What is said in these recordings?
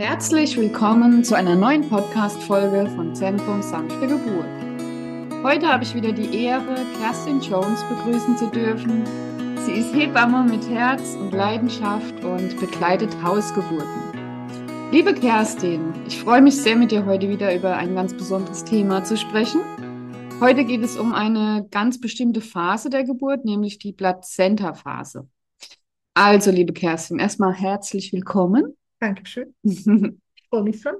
Herzlich willkommen zu einer neuen Podcast-Folge von Zentrum Sanfte Geburt. Heute habe ich wieder die Ehre, Kerstin Jones begrüßen zu dürfen. Sie ist Hebamme mit Herz und Leidenschaft und begleitet Hausgeburten. Liebe Kerstin, ich freue mich sehr, mit dir heute wieder über ein ganz besonderes Thema zu sprechen. Heute geht es um eine ganz bestimmte Phase der Geburt, nämlich die Plazenta-Phase. Also, liebe Kerstin, erstmal herzlich willkommen. Dankeschön. Ich freue mich schon.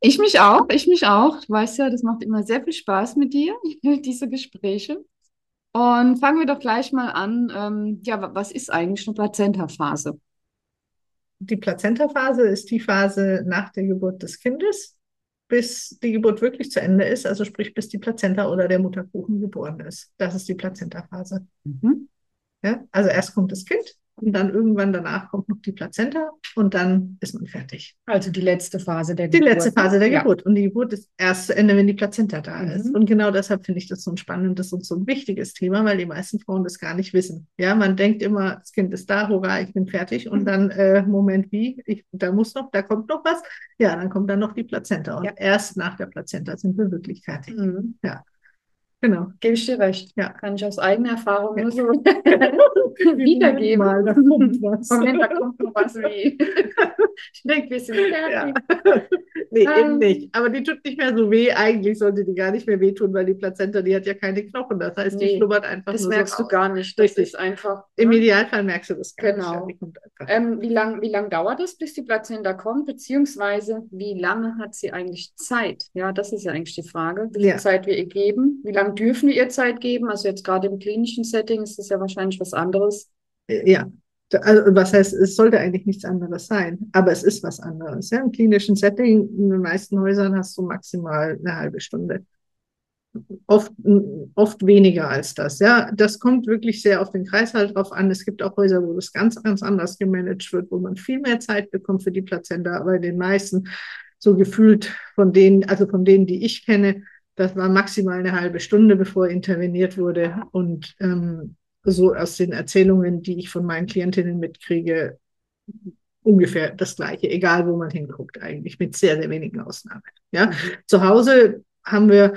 Ich mich auch, ich mich auch. Du weißt ja, das macht immer sehr viel Spaß mit dir, diese Gespräche. Und fangen wir doch gleich mal an. Ähm, ja, was ist eigentlich eine Plazenta-Phase? Die Plazenta-Phase ist die Phase nach der Geburt des Kindes, bis die Geburt wirklich zu Ende ist, also sprich bis die Plazenta oder der Mutterkuchen geboren ist. Das ist die Plazenta-Phase. Mhm. Ja, also erst kommt das Kind, und dann irgendwann danach kommt noch die Plazenta und dann ist man fertig. Also die letzte Phase der Geburt. Die letzte Phase der ja. Geburt. Und die Geburt ist erst zu Ende, wenn die Plazenta da mhm. ist. Und genau deshalb finde ich das so ein spannendes und so ein wichtiges Thema, weil die meisten Frauen das gar nicht wissen. Ja, man denkt immer, das Kind ist da, hurra, ich bin fertig. Und mhm. dann, äh, Moment, wie? Ich, da muss noch, da kommt noch was. Ja, dann kommt dann noch die Plazenta. Und ja. erst nach der Plazenta sind wir wirklich fertig. Mhm. Ja. Genau. Gebe ich dir recht. Ja. Kann ich aus eigener Erfahrung nur so wiedergeben. Mal, da kommt was. Moment, da kommt noch was wie. ich denke, wir sind fertig. Ja. nee, ähm, eben nicht. Aber die tut nicht mehr so weh. Eigentlich sollte die gar nicht mehr wehtun, weil die Plazenta, die hat ja keine Knochen. Das heißt, die nee, schlummert einfach das merkst so du gar nicht. Das Richtig. ist einfach. Im ne? Idealfall merkst du das gar genau. nicht. Genau. Ähm, wie lange wie lang dauert es, bis die Plazenta kommt? Beziehungsweise, wie lange hat sie eigentlich Zeit? Ja, das ist ja eigentlich die Frage. Wie viel ja. Zeit wir ihr geben? Wie lange dürfen wir ihr Zeit geben? Also jetzt gerade im klinischen Setting ist das ja wahrscheinlich was anderes. Äh, ja, also was heißt, es sollte eigentlich nichts anderes sein, aber es ist was anderes. Ja? Im klinischen Setting, in den meisten Häusern hast du maximal eine halbe Stunde. Oft, oft weniger als das. Ja, das kommt wirklich sehr auf den Kreislauf drauf an. Es gibt auch Häuser, wo das ganz, ganz anders gemanagt wird, wo man viel mehr Zeit bekommt für die Plazenta, aber in den meisten so gefühlt von denen, also von denen, die ich kenne, das war maximal eine halbe Stunde, bevor interveniert wurde. Und ähm, so aus den Erzählungen, die ich von meinen Klientinnen mitkriege, ungefähr das Gleiche, egal wo man hinguckt, eigentlich mit sehr, sehr wenigen Ausnahmen. Ja, mhm. zu Hause haben wir,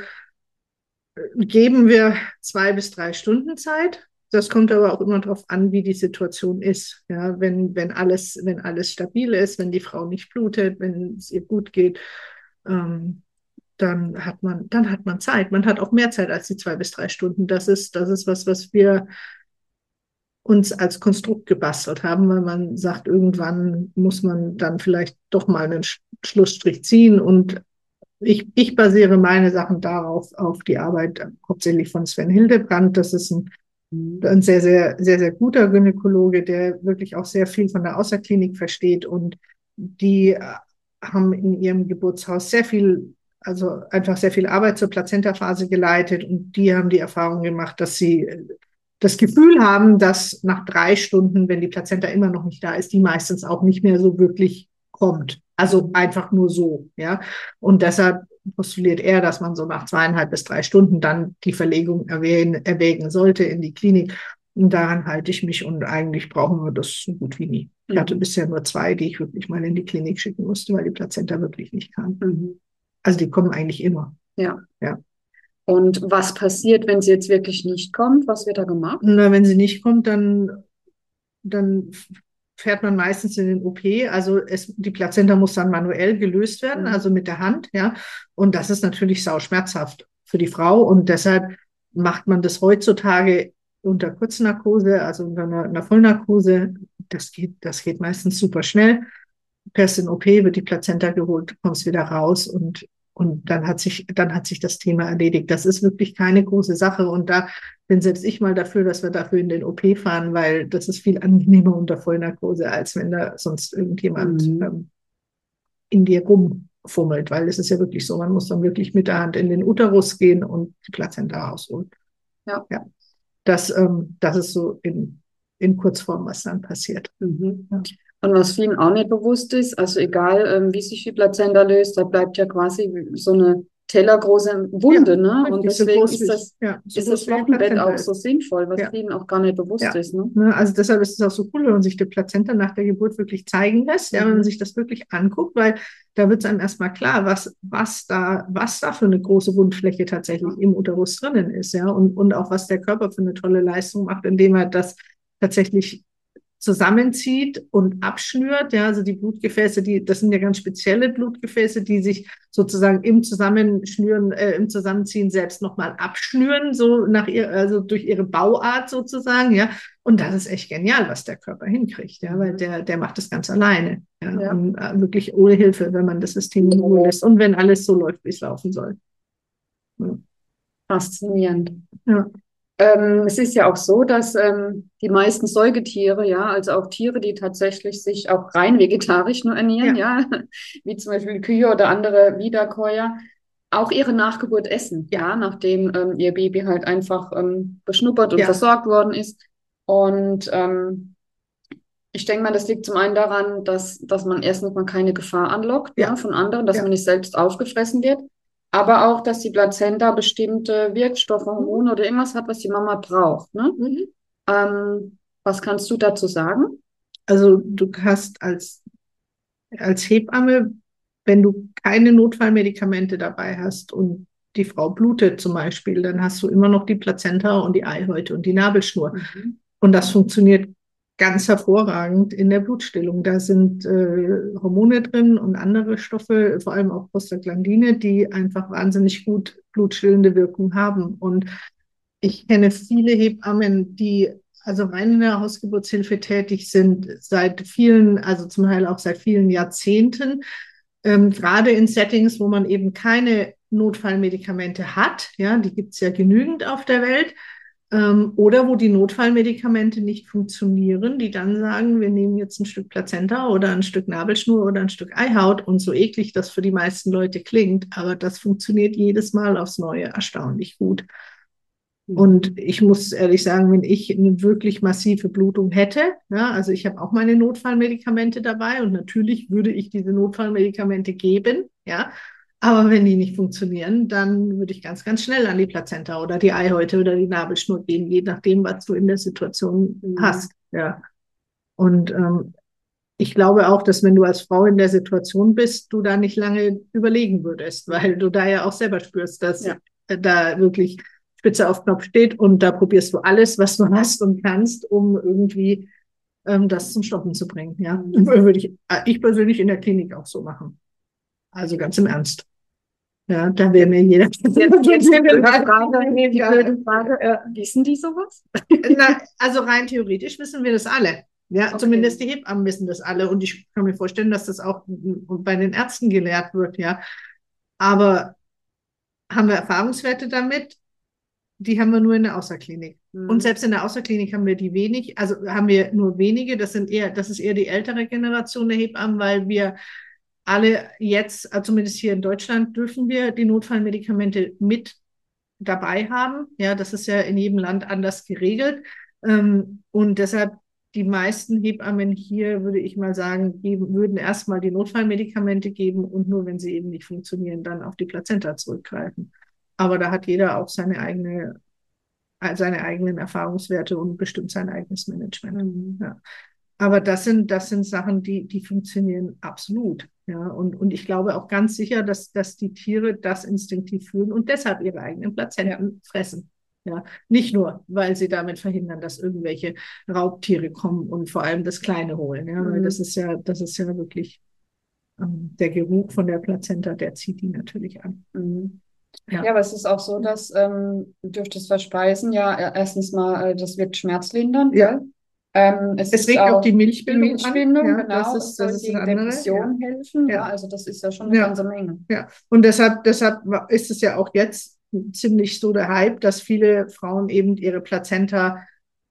geben wir zwei bis drei Stunden Zeit. Das kommt aber auch immer darauf an, wie die Situation ist. Ja, wenn, wenn alles, wenn alles stabil ist, wenn die Frau nicht blutet, wenn es ihr gut geht, ähm, dann hat man, dann hat man Zeit. Man hat auch mehr Zeit als die zwei bis drei Stunden. Das ist, das ist was, was wir uns als Konstrukt gebastelt haben, weil man sagt, irgendwann muss man dann vielleicht doch mal einen Schlussstrich ziehen. Und ich, ich basiere meine Sachen darauf, auf die Arbeit hauptsächlich von Sven Hildebrand. Das ist ein, ein sehr, sehr, sehr, sehr guter Gynäkologe, der wirklich auch sehr viel von der Außerklinik versteht und die haben in ihrem Geburtshaus sehr viel also einfach sehr viel Arbeit zur Plazentaphase geleitet und die haben die Erfahrung gemacht, dass sie das Gefühl haben, dass nach drei Stunden, wenn die Plazenta immer noch nicht da ist, die meistens auch nicht mehr so wirklich kommt. Also einfach nur so, ja. Und deshalb postuliert er, dass man so nach zweieinhalb bis drei Stunden dann die Verlegung erwähnen, erwägen sollte in die Klinik. Und daran halte ich mich und eigentlich brauchen wir das so gut wie nie. Ich hatte mhm. bisher nur zwei, die ich wirklich mal in die Klinik schicken musste, weil die Plazenta wirklich nicht kam. Mhm. Also die kommen eigentlich immer. Ja. Ja. Und was passiert, wenn sie jetzt wirklich nicht kommt? Was wird da gemacht? Na, wenn sie nicht kommt, dann, dann fährt man meistens in den OP. Also es, die Plazenta muss dann manuell gelöst werden, mhm. also mit der Hand, ja. Und das ist natürlich sau schmerzhaft für die Frau. Und deshalb macht man das heutzutage unter Kurznarkose, also unter einer, einer Vollnarkose. Das geht, das geht meistens super schnell. Perst in OP wird die Plazenta geholt, kommst wieder raus und und dann hat sich, dann hat sich das Thema erledigt. Das ist wirklich keine große Sache. Und da bin selbst ich mal dafür, dass wir dafür in den OP fahren, weil das ist viel angenehmer unter Vollnarkose, als wenn da sonst irgendjemand mhm. ähm, in dir rumfummelt. Weil es ist ja wirklich so, man muss dann wirklich mit der Hand in den Uterus gehen und die Plazenta rausholen. Ja. ja. Das, ähm, das ist so in, in Kurzform, was dann passiert. Mhm. Ja. Und was vielen auch nicht bewusst ist, also egal ähm, wie sich die Plazenta löst, da bleibt ja quasi so eine tellergroße Wunde, ja, ne? Und deswegen so ist das, ja, so ist das Wochenbett auch so sinnvoll, was ja. vielen auch gar nicht bewusst ist. Ne? ne? Also deshalb ist es auch so cool, wenn man sich die Plazenta nach der Geburt wirklich zeigen lässt, ja, wenn man mhm. sich das wirklich anguckt, weil da wird es einem erstmal klar, was, was da, was da für eine große Wundfläche tatsächlich im Uterus drinnen ist, ja, und, und auch was der Körper für eine tolle Leistung macht, indem er das tatsächlich zusammenzieht und abschnürt. Ja, also die Blutgefäße, die, das sind ja ganz spezielle Blutgefäße, die sich sozusagen im Zusammenschnüren, äh, im Zusammenziehen selbst nochmal abschnüren, so nach ihr, also durch ihre Bauart sozusagen, ja. Und das ist echt genial, was der Körper hinkriegt, ja, weil der, der macht das ganz alleine. Ja, ja. Und äh, wirklich ohne Hilfe, wenn man das System in Ruhe lässt und wenn alles so läuft, wie es laufen soll. Ja. Faszinierend. Ja. Ähm, es ist ja auch so, dass ähm, die meisten Säugetiere, ja, also auch Tiere, die tatsächlich sich auch rein vegetarisch nur ernähren, ja, ja wie zum Beispiel Kühe oder andere Wiederkäuer, auch ihre Nachgeburt essen, ja, nachdem ähm, ihr Baby halt einfach ähm, beschnuppert und ja. versorgt worden ist. Und ähm, ich denke mal, das liegt zum einen daran, dass, dass man erstens mal keine Gefahr anlockt ja. ja von anderen, dass man nicht selbst aufgefressen wird aber auch, dass die Plazenta bestimmte Wirkstoffe, mhm. Hormone oder irgendwas hat, was die Mama braucht. Ne? Mhm. Ähm, was kannst du dazu sagen? Also du hast als, als Hebamme, wenn du keine Notfallmedikamente dabei hast und die Frau blutet zum Beispiel, dann hast du immer noch die Plazenta und die Eihäute und die Nabelschnur. Mhm. Und das funktioniert ganz hervorragend in der Blutstillung. Da sind äh, Hormone drin und andere Stoffe, vor allem auch Prostaglandine, die einfach wahnsinnig gut blutstillende Wirkung haben. Und ich kenne viele Hebammen, die also rein in der Hausgeburtshilfe tätig sind, seit vielen, also zum Teil auch seit vielen Jahrzehnten, ähm, gerade in Settings, wo man eben keine Notfallmedikamente hat, ja, die gibt es ja genügend auf der Welt, ähm, oder wo die Notfallmedikamente nicht funktionieren, die dann sagen, wir nehmen jetzt ein Stück Plazenta oder ein Stück Nabelschnur oder ein Stück Eihaut und so eklig das für die meisten Leute klingt, aber das funktioniert jedes Mal aufs Neue erstaunlich gut. Mhm. Und ich muss ehrlich sagen, wenn ich eine wirklich massive Blutung hätte, ja, also ich habe auch meine Notfallmedikamente dabei und natürlich würde ich diese Notfallmedikamente geben, ja, aber wenn die nicht funktionieren, dann würde ich ganz, ganz schnell an die Plazenta oder die Eihäute oder die Nabelschnur gehen, je nachdem, was du in der Situation mhm. hast. Ja. Und ähm, ich glaube auch, dass wenn du als Frau in der Situation bist, du da nicht lange überlegen würdest, weil du da ja auch selber spürst, dass ja. da wirklich Spitze auf Knopf steht und da probierst du alles, was du hast und kannst, um irgendwie ähm, das zum Stoppen zu bringen. Ja, mhm. würde ich, äh, ich persönlich in der Klinik auch so machen. Also ganz im Ernst. Ja, da wäre mir jeder. Jetzt, jetzt eine Frage, die blöde Frage. Äh, wissen die sowas? Na, also rein theoretisch wissen wir das alle. Ja, okay. zumindest die Hebammen wissen das alle. Und ich kann mir vorstellen, dass das auch bei den Ärzten gelehrt wird, ja. Aber haben wir Erfahrungswerte damit? Die haben wir nur in der Außerklinik. Mhm. Und selbst in der Außerklinik haben wir die wenig, also haben wir nur wenige. Das sind eher, das ist eher die ältere Generation der Hebammen, weil wir alle jetzt, äh, zumindest hier in Deutschland, dürfen wir die Notfallmedikamente mit dabei haben. Ja, das ist ja in jedem Land anders geregelt. Ähm, und deshalb die meisten Hebammen hier, würde ich mal sagen, geben, würden erstmal die Notfallmedikamente geben und nur wenn sie eben nicht funktionieren, dann auf die Plazenta zurückgreifen. Aber da hat jeder auch seine eigene äh, seine eigenen Erfahrungswerte und bestimmt sein eigenes Management. Mhm. Ja. Aber das sind, das sind Sachen, die, die funktionieren absolut. Ja, und, und ich glaube auch ganz sicher, dass, dass die Tiere das instinktiv fühlen und deshalb ihre eigenen Plazenten fressen. Ja, nicht nur, weil sie damit verhindern, dass irgendwelche Raubtiere kommen und vor allem das Kleine holen. Ja, mhm. weil das ist ja, das ist ja wirklich ähm, der Geruch von der Plazenta, der zieht die natürlich an. Mhm. Ja. ja, aber es ist auch so, dass ähm, durch das Verspeisen ja erstens mal, äh, das wirkt schmerzlindernd. Ja. Ähm, es, es regt auch die Milchbildung, Milchbildung an. Ja, genau. Das ist, das ist gegen Depression ja. helfen. Ja. also das ist ja schon eine ganze Menge. Ja, und deshalb, deshalb ist es ja auch jetzt ziemlich so der Hype, dass viele Frauen eben ihre Plazenta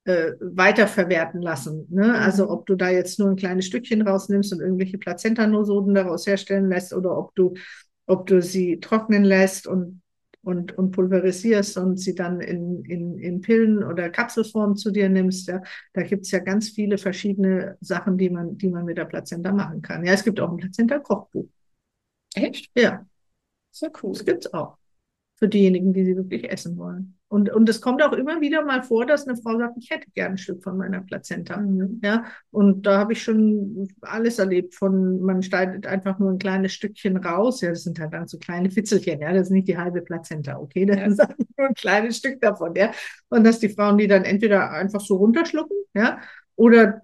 äh, weiterverwerten lassen. Ne? Mhm. Also ob du da jetzt nur ein kleines Stückchen rausnimmst und irgendwelche Plazentanosoden daraus herstellen lässt oder ob du, ob du sie trocknen lässt und und, und pulverisierst und sie dann in, in, in Pillen oder Kapselform zu dir nimmst. Ja, da gibt's ja ganz viele verschiedene Sachen, die man, die man mit der Plazenta machen kann. Ja, es gibt auch ein Plazenta-Kochbuch. Echt? Ja. Sehr cool. Das gibt's auch. Für diejenigen, die sie wirklich essen wollen. Und, und es kommt auch immer wieder mal vor, dass eine Frau sagt, ich hätte gerne ein Stück von meiner Plazenta. Mhm. Ja, und da habe ich schon alles erlebt von, man schneidet einfach nur ein kleines Stückchen raus. Ja, das sind halt dann so kleine Fitzelchen. Ja, das ist nicht die halbe Plazenta. Okay, das Ja. ist nur ein kleines Stück davon. Ja, und dass die Frauen die dann entweder einfach so runterschlucken, ja, oder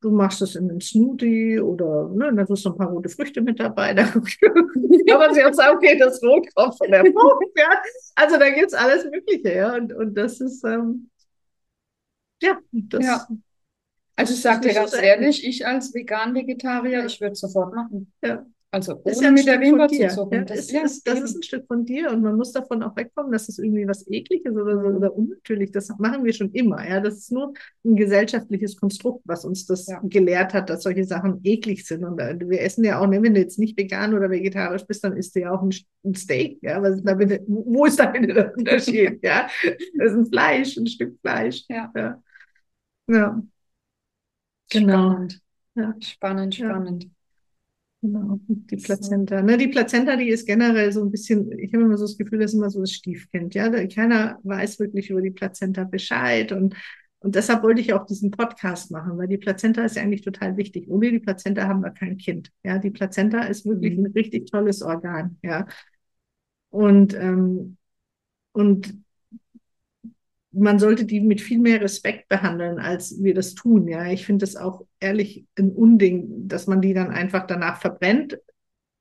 du machst es in einen Smoothie oder, ne, da tust du ein paar rote Früchte mit dabei. Da kann man sich auch sagen, okay, das Rot kommt von der Frucht, ja. Also da gibt's alles Mögliche, ja. Und, und das ist, ähm, ja, das, Ja. Also ich sage dir ganz ehrlich, ich als Vegan-Vegetarier, ich würde es sofort machen. Ja. Also ist ohne ja mit der Stück Wimper dir. zu zucken. Ja, Das, ist, ja, das eben. ist ein Stück von dir und man muss davon auch wegkommen, dass es irgendwie was Ekliges oder so Mhm. oder unnatürlich. Das machen wir schon immer. Ja, das ist nur ein gesellschaftliches Konstrukt, was uns das Ja. gelehrt hat, dass solche Sachen eklig sind. Und äh, wir essen ja auch, ne, wenn du jetzt nicht vegan oder vegetarisch bist, dann isst du ja auch ein, ein Steak. Ja, was ist da bitte, wo ist da bitte der Unterschied? Ja, das ist ein Fleisch, ein Stück Fleisch. Ja. ja. ja. Genau. Spannend. Spannend, spannend. Genau, die. Plazenta. Ne, die Plazenta, die ist generell so ein bisschen, ich habe immer so das Gefühl, das ist immer so das Stiefkind. Ja, keiner weiß wirklich über die Plazenta Bescheid und, und deshalb wollte ich auch diesen Podcast machen, weil die Plazenta ist ja eigentlich total wichtig. Ohne die Plazenta haben wir kein Kind. Ja, die Plazenta ist wirklich Mhm. ein richtig tolles Organ. Ja, und, ähm, und man sollte die mit viel mehr Respekt behandeln, als wir das tun. Ja, ich finde es auch ehrlich ein Unding, dass man die dann einfach danach verbrennt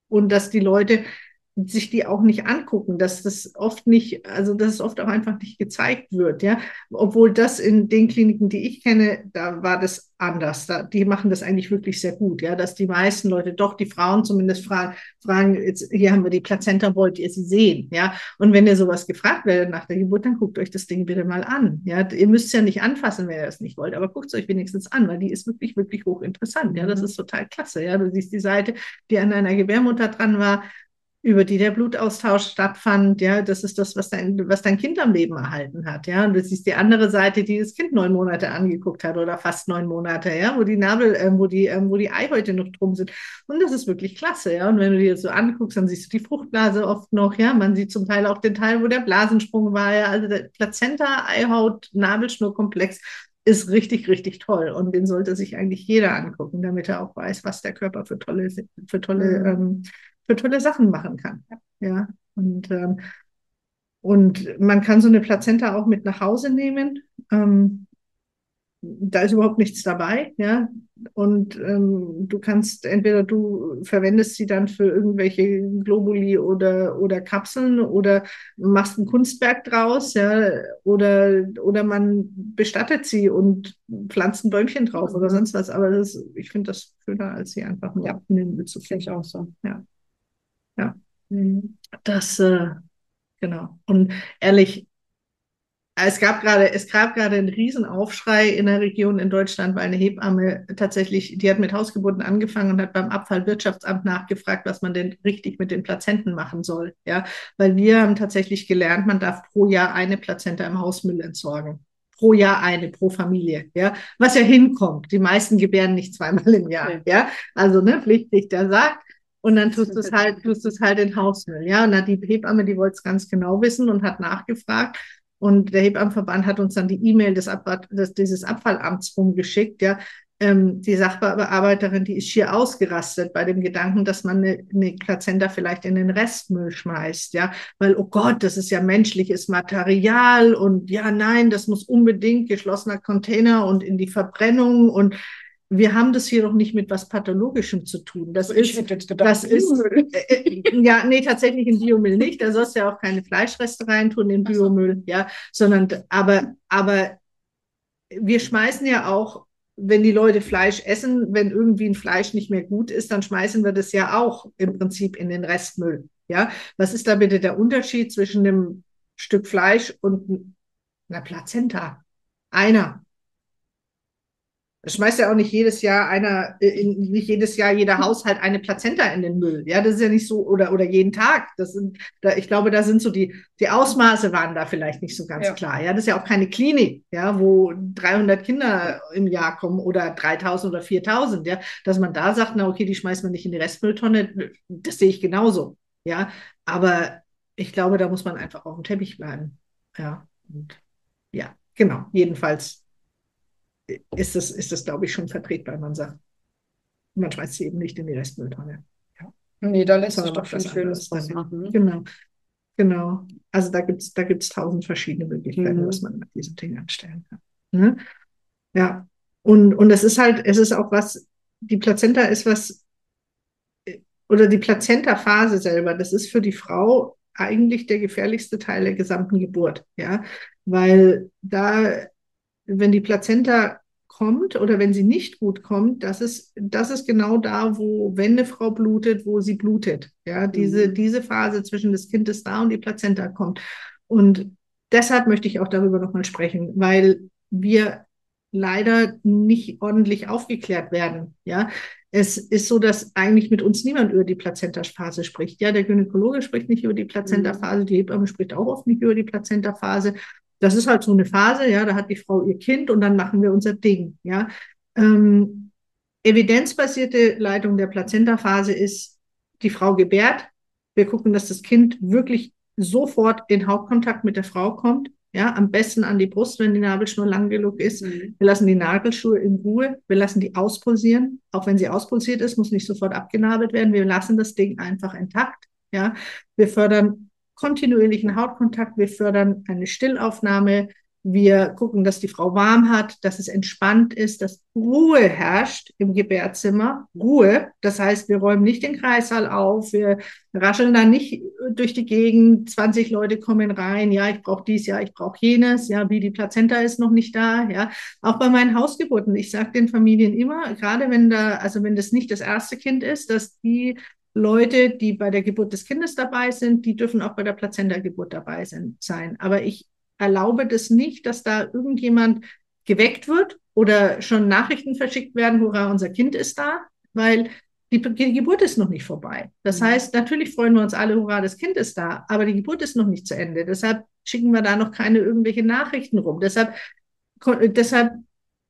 und dass die Leute sich die auch nicht angucken, dass das oft nicht, also dass es oft auch einfach nicht gezeigt wird, ja. Obwohl das in den Kliniken, die ich kenne, da war das anders. Da, die machen das eigentlich wirklich sehr gut, ja, dass die meisten Leute, doch die Frauen zumindest fragen, fragen, jetzt, hier haben wir die Plazenta, wollt ihr sie sehen, ja. Und wenn ihr sowas gefragt werdet nach der Geburt, dann guckt euch das Ding bitte mal an, ja. Ihr müsst es ja nicht anfassen, wenn ihr das nicht wollt, aber guckt es euch wenigstens an, weil die ist wirklich, wirklich hochinteressant, ja. Das Mhm. ist total klasse, ja. Du siehst die Seite, die an deiner Gebärmutter dran war, über die der Blutaustausch stattfand, ja, das ist das, was dein, was dein Kind am Leben erhalten hat, ja. Und das ist die andere Seite, die das Kind neun Monate angeguckt hat oder fast neun Monate, ja, wo die Nabel, äh, wo die, ähm, wo die Eihäute noch drum sind. Und das ist wirklich klasse, ja. Und wenn du dir das so anguckst, dann siehst du die Fruchtblase oft noch, ja. Man sieht zum Teil auch den Teil, wo der Blasensprung war, ja. Also der Plazenta, Eihaut, Nabelschnurkomplex ist richtig, richtig toll. Und den sollte sich eigentlich jeder angucken, damit er auch weiß, was der Körper für tolle, für tolle, Mhm. ähm, für tolle Sachen machen kann. Ja, und, ähm, und man kann so eine Plazenta auch mit nach Hause nehmen. Ähm, da ist überhaupt nichts dabei, ja. Und ähm, du kannst entweder du verwendest sie dann für irgendwelche Globuli oder, oder Kapseln oder machst ein Kunstwerk draus, ja, oder, oder man bestattet sie und pflanzt ein Bäumchen drauf oder sonst was. Aber das, ich finde das schöner, als sie einfach nur Ja. in den Müll zu ich auch so. Ja. Ja. Mhm. Das, äh, genau. Und ehrlich, es gab gerade, es gab gerade einen Riesenaufschrei in der Region in Deutschland, weil eine Hebamme tatsächlich, die hat mit Hausgeburten angefangen und hat beim Abfallwirtschaftsamt nachgefragt, was man denn richtig mit den Plazenten machen soll. Ja, weil wir haben tatsächlich gelernt, man darf pro Jahr eine Plazenta im Hausmüll entsorgen. Pro Jahr eine, pro Familie, ja, was ja hinkommt. Die meisten gebären nicht zweimal im Jahr, ja, also ne, Pflichtrichter sagt, und dann tust du es halt, tust du es halt in Hausmüll. Ja, und dann die Hebamme, die wollte es ganz genau wissen und hat nachgefragt. Und der Hebammenverband hat uns dann die E-Mail des, Ab des dieses Abfallamts rumgeschickt. Ja, ähm, die Sachbearbeiterin, die ist schier ausgerastet bei dem Gedanken, dass man eine, eine Plazenta vielleicht in den Restmüll schmeißt. Ja, weil, oh Gott, das ist ja menschliches Material und ja, nein, das muss unbedingt geschlossener Container und in die Verbrennung und wir haben das hier doch nicht mit was Pathologischem zu tun. Das Ich ist, gedacht, das ist, Biomüll. äh, äh, ja, nee, tatsächlich in Biomüll nicht. Da sollst du ja auch keine Fleischreste reintun in Ach so. Biomüll, ja, sondern, aber, aber wir schmeißen ja auch, wenn die Leute Fleisch essen, wenn irgendwie ein Fleisch nicht mehr gut ist, dann schmeißen wir das ja auch im Prinzip in den Restmüll, ja. Was ist da bitte der Unterschied zwischen einem Stück Fleisch und einer Plazenta? Einer. Das schmeißt ja auch nicht jedes Jahr einer, äh, in, nicht jedes Jahr jeder Haushalt eine Plazenta in den Müll. Ja, das ist ja nicht so, oder, oder jeden Tag. Das sind, da, ich glaube, da sind so die, die Ausmaße waren da vielleicht nicht so ganz Ja. klar. Ja, das ist ja auch keine Klinik, ja, wo 300 Kinder im Jahr kommen oder 3000 oder 4000, ja, dass man da sagt, na okay, die schmeißt man nicht in die Restmülltonne, das sehe ich genauso. Ja, aber ich glaube, da muss man einfach auf dem Teppich bleiben. Ja, und ja, genau. Jedenfalls ist das, ist das, glaube ich, schon vertretbar. Man sagt, man schmeißt sie eben nicht in die Restmülltonne. Ja. Nee, da lässt sich doch schon Schönes draus machen. Genau. Genau. Also da gibt es da gibt's tausend verschiedene Möglichkeiten, mhm. was man mit diesen Dingen anstellen kann. Ne? Ja. Und, und es ist halt, es ist auch was, die Plazenta ist was, oder die Plazenta-Phase selber, das ist für die Frau eigentlich der gefährlichste Teil der gesamten Geburt, ja, weil da, wenn die Plazenta kommt oder wenn sie nicht gut kommt, das ist, das ist genau da, wo, wenn eine Frau blutet, wo sie blutet. Ja, diese, mhm. diese Phase zwischen das Kind ist da und die Plazenta kommt. Und deshalb möchte ich auch darüber nochmal sprechen, weil wir leider nicht ordentlich aufgeklärt werden. Ja, es ist so, dass eigentlich mit uns niemand über die Plazentaphase spricht. Ja, der Gynäkologe spricht nicht über die Plazentaphase, die Hebamme spricht auch oft nicht über die Plazentaphase das ist halt so eine Phase, ja, da hat die Frau ihr Kind und dann machen wir unser Ding, ja. Ähm, evidenzbasierte Leitung der Plazentaphase ist, die Frau gebärt. Wir gucken, dass das Kind wirklich sofort in Hauptkontakt mit der Frau kommt. Ja, am besten an die Brust, wenn die Nabelschnur lang genug ist. Mhm. Wir lassen die Nagelschuhe in Ruhe. Wir lassen die auspulsieren. Auch wenn sie auspulsiert ist, muss nicht sofort abgenabelt werden. Wir lassen das Ding einfach intakt. Ja, wir fördern kontinuierlichen Hautkontakt, wir fördern eine Stillaufnahme, wir gucken, dass die Frau warm hat, dass es entspannt ist, dass Ruhe herrscht im Gebärzimmer. Ruhe. Das heißt, wir räumen nicht den Kreissaal auf, wir rascheln da nicht durch die Gegend, 20 Leute kommen rein, ja, ich brauche dies, ja, ich brauche jenes, ja, wie die Plazenta ist noch nicht da, ja. Auch bei meinen Hausgeburten, ich sage den Familien immer, gerade wenn da, also wenn das nicht das erste Kind ist, dass die Leute, die bei der Geburt des Kindes dabei sind, die dürfen auch bei der Plazenta-Geburt dabei sein. Aber ich erlaube das nicht, dass da irgendjemand geweckt wird oder schon Nachrichten verschickt werden, hurra, unser Kind ist da, weil die, die Geburt ist noch nicht vorbei. Das mhm. heißt, natürlich freuen wir uns alle, hurra, das Kind ist da, aber die Geburt ist noch nicht zu Ende. Deshalb schicken wir da noch keine irgendwelche Nachrichten rum. Deshalb, deshalb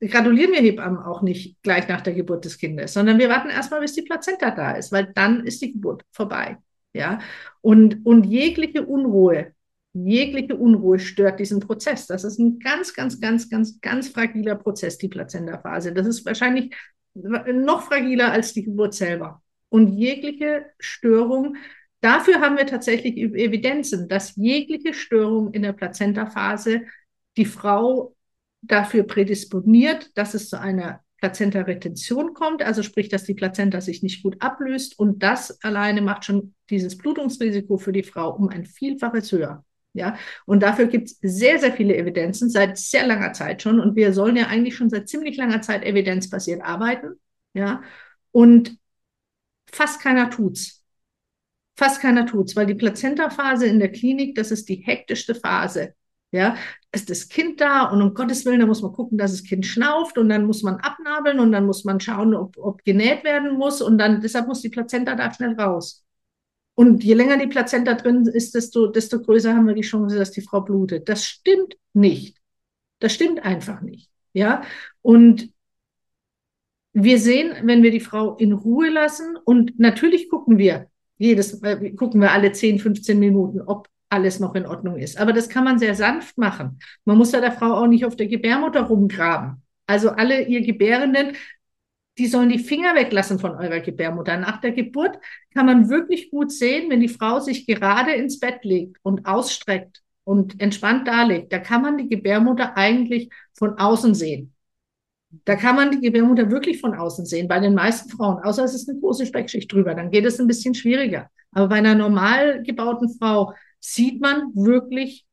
gratulieren wir Hebammen auch nicht gleich nach der Geburt des Kindes, sondern wir warten erstmal, bis die Plazenta da ist, weil dann ist die Geburt vorbei. Ja, und, und jegliche Unruhe, jegliche Unruhe stört diesen Prozess. Das ist ein ganz, ganz, ganz, ganz, ganz fragiler Prozess, die Plazenta-Phase. Das ist wahrscheinlich noch fragiler als die Geburt selber. Und jegliche Störung, dafür haben wir tatsächlich Evidenzen, dass jegliche Störung in der Plazenta-Phase die Frau dafür prädisponiert, dass es zu einer Plazenta-Retention kommt, also sprich, dass die Plazenta sich nicht gut ablöst und das alleine macht schon dieses Blutungsrisiko für die Frau um ein Vielfaches höher. Ja, und dafür gibt es sehr, sehr viele Evidenzen seit sehr langer Zeit schon. Und wir sollen ja eigentlich schon seit ziemlich langer Zeit evidenzbasiert arbeiten. Ja, und fast keiner tut's. Fast keiner tut's, weil die Plazenta-Phase in der Klinik, das ist die hektischste Phase. Ja, ist das Kind da und um Gottes Willen, da muss man gucken, dass das Kind schnauft und dann muss man abnabeln und dann muss man schauen, ob, ob genäht werden muss und dann, deshalb muss die Plazenta da schnell raus. Und je länger die Plazenta drin ist, desto, desto größer haben wir die Chance, dass die Frau blutet. Das stimmt nicht. Das stimmt einfach nicht. Ja, und wir sehen, wenn wir die Frau in Ruhe lassen und natürlich gucken wir jedes, äh, gucken wir alle 10, 15 Minuten, ob alles noch in Ordnung ist. Aber das kann man sehr sanft machen. Man muss da der Frau auch nicht auf der Gebärmutter rumgraben. Also alle ihr Gebärenden, die sollen die Finger weglassen von eurer Gebärmutter. Nach der Geburt kann man wirklich gut sehen, wenn die Frau sich gerade ins Bett legt und ausstreckt und entspannt darlegt, da kann man die Gebärmutter eigentlich von außen sehen. Da kann man die Gebärmutter wirklich von außen sehen, bei den meisten Frauen, außer es ist eine große Speckschicht drüber, dann geht es ein bisschen schwieriger. Aber bei einer normal gebauten Frau sieht man wirklich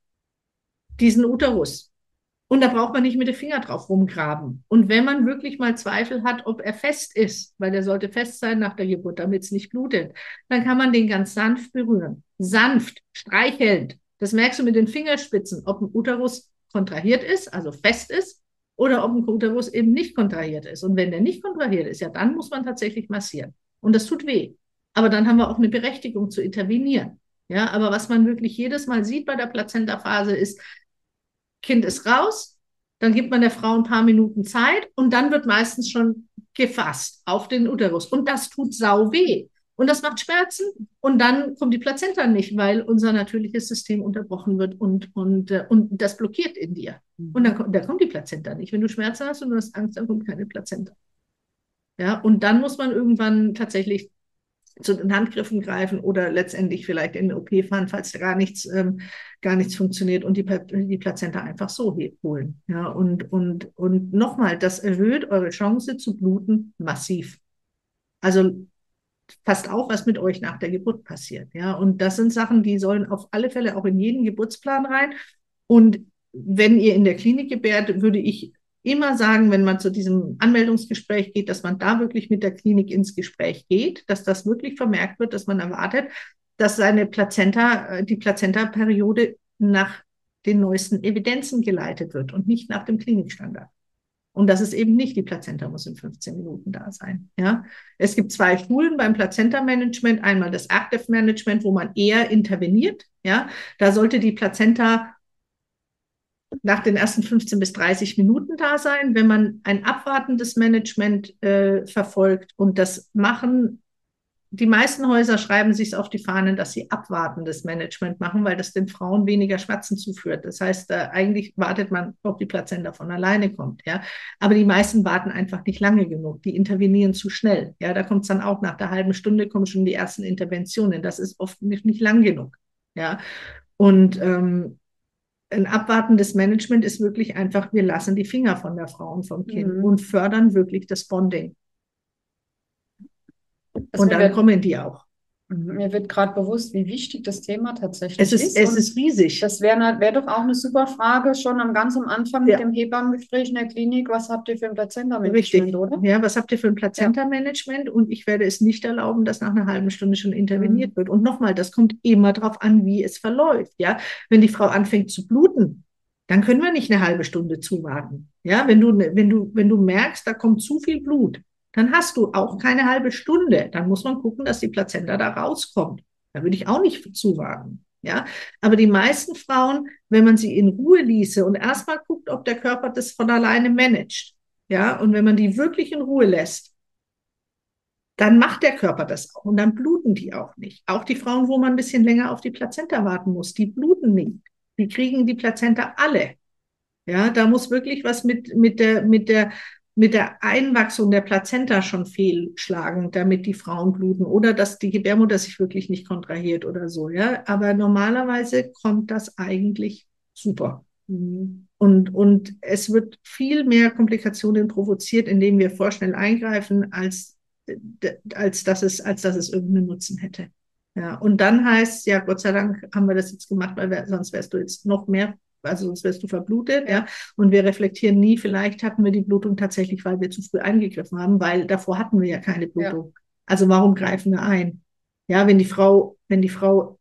diesen Uterus. Und da braucht man nicht mit den Finger drauf rumgraben. Und wenn man wirklich mal Zweifel hat, ob er fest ist, weil der sollte fest sein nach der Geburt, damit es nicht blutet, dann kann man den ganz sanft berühren. Sanft, streichelnd. Das merkst du mit den Fingerspitzen, ob ein Uterus kontrahiert ist, also fest ist, oder ob ein Uterus eben nicht kontrahiert ist. Und wenn der nicht kontrahiert ist, ja, dann muss man tatsächlich massieren. Und das tut weh. Aber dann haben wir auch eine Berechtigung zu intervenieren. Ja, aber was man wirklich jedes Mal sieht bei der Plazenta-Phase ist, Kind ist raus, dann gibt man der Frau ein paar Minuten Zeit und dann wird meistens schon gefasst auf den Uterus. Und das tut sau weh. Und das macht Schmerzen. Und dann kommt die Plazenta nicht, weil unser natürliches System unterbrochen wird und, und, äh, und das blockiert in dir. Und dann, dann kommt die Plazenta nicht. Wenn du Schmerzen hast und du hast Angst, dann kommt keine Plazenta. Ja, und dann muss man irgendwann tatsächlich zu den Handgriffen greifen oder letztendlich vielleicht in den OP fahren, falls gar nichts, ähm, gar nichts funktioniert und die, die Plazenta einfach so holen. Ja, und, und, und nochmal, das erhöht eure Chance zu bluten massiv. Also passt auch, was mit euch nach der Geburt passiert. Ja, und das sind Sachen, die sollen auf alle Fälle auch in jeden Geburtsplan rein. Und wenn ihr in der Klinik gebärt, würde ich immer sagen, wenn man zu diesem Anmeldungsgespräch geht, dass man da wirklich mit der Klinik ins Gespräch geht, dass das wirklich vermerkt wird, dass man erwartet, dass seine Plazenta, äh, die Plazenta-Periode nach den neuesten Evidenzen geleitet wird und nicht nach dem Klinikstandard. Und das ist eben nicht, die Plazenta muss in 15 Minuten da sein. Ja, es gibt zwei Schulen beim Plazenta-Management. Einmal das Active Management, wo man eher interveniert. Ja, da sollte die Plazenta nach den ersten 15 bis 30 Minuten da sein. Wenn man ein abwartendes Management äh, verfolgt und das machen die meisten Häuser schreiben sich auf die Fahnen, dass sie abwartendes Management machen, weil das den Frauen weniger Schmerzen zuführt. Das heißt, äh, eigentlich wartet man, ob die Plazenta von alleine kommt. Ja, aber die meisten warten einfach nicht lange genug. Die intervenieren zu schnell. Ja, da kommt es dann auch nach der halben Stunde kommen schon die ersten Interventionen. Das ist oft nicht, nicht lang genug. Ja, und ähm, ein abwartendes Management ist wirklich einfach, wir lassen die Finger von der Frau und vom Kind mhm. und fördern wirklich das Bonding. Also und dann kommen die auch. Mir wird gerade bewusst, wie wichtig das Thema tatsächlich es ist. Es ist riesig. Das wäre wär doch auch eine super Frage schon am ganz am Anfang ja. mit dem Hebammengespräch in der Klinik. Was habt ihr für ein Plazenta-Management, oder? Ja, was habt ihr für ein Plazenta-Management? Ja. Und ich werde es nicht erlauben, dass nach einer halben Stunde schon interveniert mhm. wird. Und nochmal, das kommt immer darauf an, wie es verläuft. Ja, wenn die Frau anfängt zu bluten, dann können wir nicht eine halbe Stunde zuwarten. Ja, wenn du, wenn du, wenn du merkst, da kommt zu viel Blut, dann hast du auch keine halbe Stunde. Dann muss man gucken, dass die Plazenta da rauskommt. Da würde ich auch nicht zuwarten. Ja, aber die meisten Frauen, wenn man sie in Ruhe ließe und erstmal guckt, ob der Körper das von alleine managt, ja, und wenn man die wirklich in Ruhe lässt, dann macht der Körper das auch und dann bluten die auch nicht. Auch die Frauen, wo man ein bisschen länger auf die Plazenta warten muss, die bluten nicht. Die kriegen die Plazenta alle. Ja, da muss wirklich was mit, mit der, mit der mit der Einwachsung der Plazenta schon fehlschlagen, damit die Frauen bluten oder dass die Gebärmutter sich wirklich nicht kontrahiert oder so, ja. Aber normalerweise kommt das eigentlich super. Und, und es wird viel mehr Komplikationen provoziert, indem wir vorschnell eingreifen, als, als, dass es, als dass es irgendeinen Nutzen hätte. Ja, und dann heißt, ja, Gott sei Dank haben wir das jetzt gemacht, weil wir, sonst wärst du jetzt noch mehr also sonst wirst du verblutet, ja. Und wir reflektieren nie, vielleicht hatten wir die Blutung tatsächlich, weil wir zu früh eingegriffen haben, weil davor hatten wir ja keine Blutung. Ja. Also warum greifen wir ein? Ja, wenn die Frau, wenn die Frau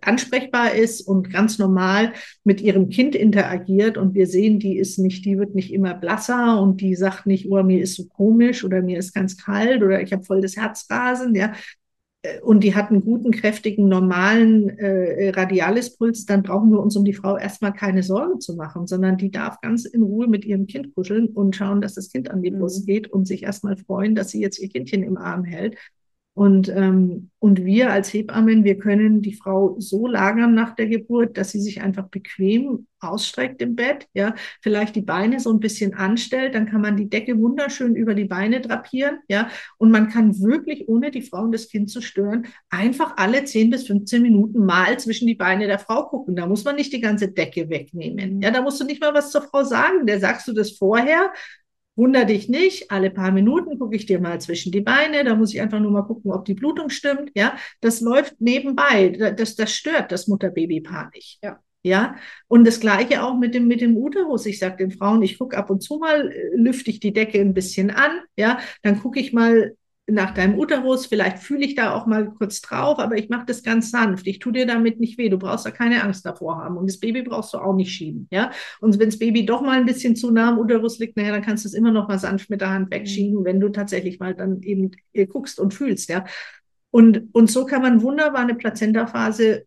ansprechbar ist und ganz normal mit ihrem Kind interagiert und wir sehen, die ist nicht, die wird nicht immer blasser und die sagt nicht, oh, mir ist so komisch oder mir ist ganz kalt oder ich habe voll das Herzrasen, ja, und die hat einen guten, kräftigen, normalen äh, Radialispuls, dann brauchen wir uns um die Frau erstmal keine Sorgen zu machen, sondern die darf ganz in Ruhe mit ihrem Kind kuscheln und schauen, dass das Kind an die Brust mhm. geht und sich erstmal freuen, dass sie jetzt ihr Kindchen im Arm hält und, ähm, und wir als Hebammen, wir können die Frau so lagern nach der Geburt, dass sie sich einfach bequem ausstreckt im Bett, ja, vielleicht die Beine so ein bisschen anstellt, dann kann man die Decke wunderschön über die Beine drapieren, ja, und man kann wirklich, ohne die Frau und das Kind zu stören, einfach alle 10 bis 15 Minuten mal zwischen die Beine der Frau gucken. Da muss man nicht die ganze Decke wegnehmen. Ja, da musst du nicht mal was zur Frau sagen. Der sagst du das vorher, Wunder dich nicht, alle paar Minuten gucke ich dir mal zwischen die Beine, da muss ich einfach nur mal gucken, ob die Blutung stimmt. Ja, das läuft nebenbei. Das, das stört das Mutterbabypaar nicht. Ja. Ja, und das Gleiche auch mit dem, mit dem Uterus. Ich sage den Frauen, ich gucke ab und zu mal, äh, lüfte ich die Decke ein bisschen an, ja, dann gucke ich mal, nach deinem Uterus, vielleicht fühle ich da auch mal kurz drauf, aber ich mache das ganz sanft. Ich tue dir damit nicht weh. Du brauchst da keine Angst davor haben. Und das Baby brauchst du auch nicht schieben. Ja? Und wenn das Baby doch mal ein bisschen zu nah am Uterus liegt, naja, dann kannst du es immer noch mal sanft mit der Hand wegschieben, wenn du tatsächlich mal dann eben äh, guckst und fühlst. Ja? Und, und so kann man wunderbar eine Plazentaphase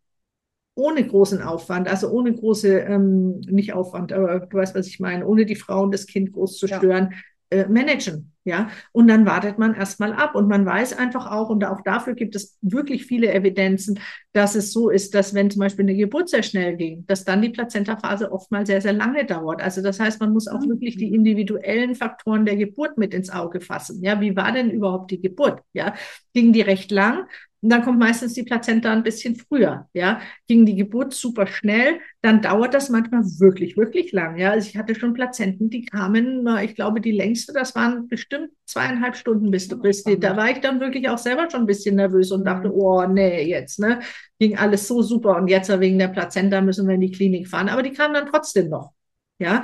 ohne großen Aufwand, also ohne große, ähm, nicht Aufwand, aber du weißt, was ich meine, ohne die Frau und das Kind groß zu stören, ja äh, managen. Ja, und dann wartet man erstmal ab und man weiß einfach auch, und auch dafür gibt es wirklich viele Evidenzen, dass es so ist, dass wenn zum Beispiel eine Geburt sehr schnell ging, dass dann die Plazentaphase oftmals sehr, sehr lange dauert. Also das heißt, man muss auch mhm. wirklich die individuellen Faktoren der Geburt mit ins Auge fassen. Ja, wie war denn überhaupt die Geburt? Ja, ging die recht lang? Und dann kommt meistens die Plazenta ein bisschen früher, ja. Ging die Geburt super schnell, dann dauert das manchmal wirklich, wirklich lang, ja. Also ich hatte schon Plazenten, die kamen, ich glaube, die längste, das waren bestimmt zweieinhalb Stunden bis du bist. Da war ich dann wirklich auch selber schon ein bisschen nervös und dachte, mhm. oh, nee, jetzt, ne. Ging alles so super und jetzt wegen der Plazenta müssen wir in die Klinik fahren. Aber die kamen dann trotzdem noch, ja.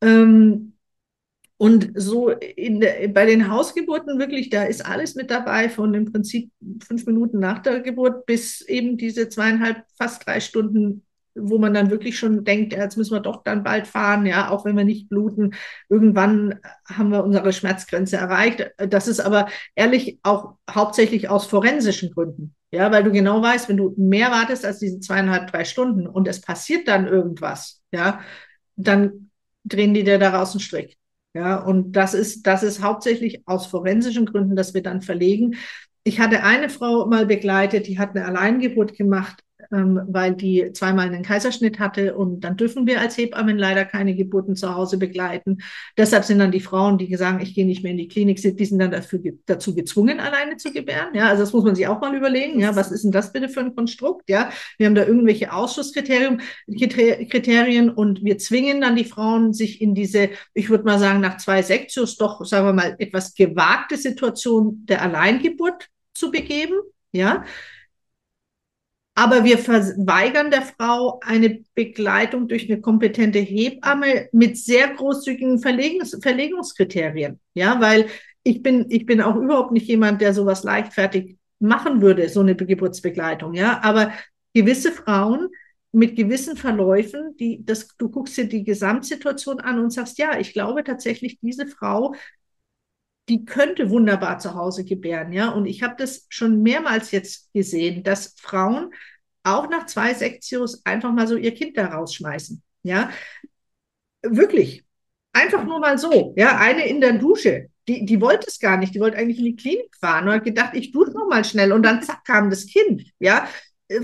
Ähm, und so in der, bei den Hausgeburten wirklich, da ist alles mit dabei, von im Prinzip fünf Minuten nach der Geburt bis eben diese zweieinhalb, fast drei Stunden, wo man dann wirklich schon denkt, jetzt müssen wir doch dann bald fahren, ja, auch wenn wir nicht bluten. Irgendwann haben wir unsere Schmerzgrenze erreicht. Das ist aber ehrlich auch hauptsächlich aus forensischen Gründen. Ja, weil du genau weißt, wenn du mehr wartest als diese zweieinhalb, drei Stunden und es passiert dann irgendwas, ja, dann drehen die dir daraus einen Strick. Ja, und das ist, das ist hauptsächlich aus forensischen Gründen, dass wir dann verlegen. Ich hatte eine Frau mal begleitet, die hat eine Alleingeburt gemacht ähm, weil die zweimal einen Kaiserschnitt hatte und dann dürfen wir als Hebammen leider keine Geburten zu Hause begleiten. Deshalb sind dann die Frauen, die sagen, ich gehe nicht mehr in die Klinik, die sind dann dafür, dazu gezwungen, alleine zu gebären. Ja, also das muss man sich auch mal überlegen. Ja, was ist denn das bitte für ein Konstrukt? Ja, wir haben da irgendwelche Ausschusskriterien Kriterien und wir zwingen dann die Frauen, sich in diese, ich würde mal sagen, nach zwei Sektios doch, sagen wir mal, etwas gewagte Situation der Alleingeburt zu begeben. Ja, aber wir verweigern der Frau eine Begleitung durch eine kompetente Hebamme mit sehr großzügigen Verlegungs Verlegungskriterien. Ja, weil ich bin, ich bin auch überhaupt nicht jemand, der sowas leichtfertig machen würde, so eine Geburtsbegleitung. Ja, aber gewisse Frauen mit gewissen Verläufen, die, das, du guckst dir die Gesamtsituation an und sagst, ja, ich glaube tatsächlich, diese Frau die könnte wunderbar zu Hause gebären, ja. Und ich habe das schon mehrmals jetzt gesehen, dass Frauen auch nach zwei Sektios einfach mal so ihr Kind da rausschmeißen, ja. Wirklich. Einfach nur mal so, ja. Eine in der Dusche, die, die wollte es gar nicht, die wollte eigentlich in die Klinik fahren und hat gedacht, ich dusche noch mal schnell und dann zack kam das Kind, ja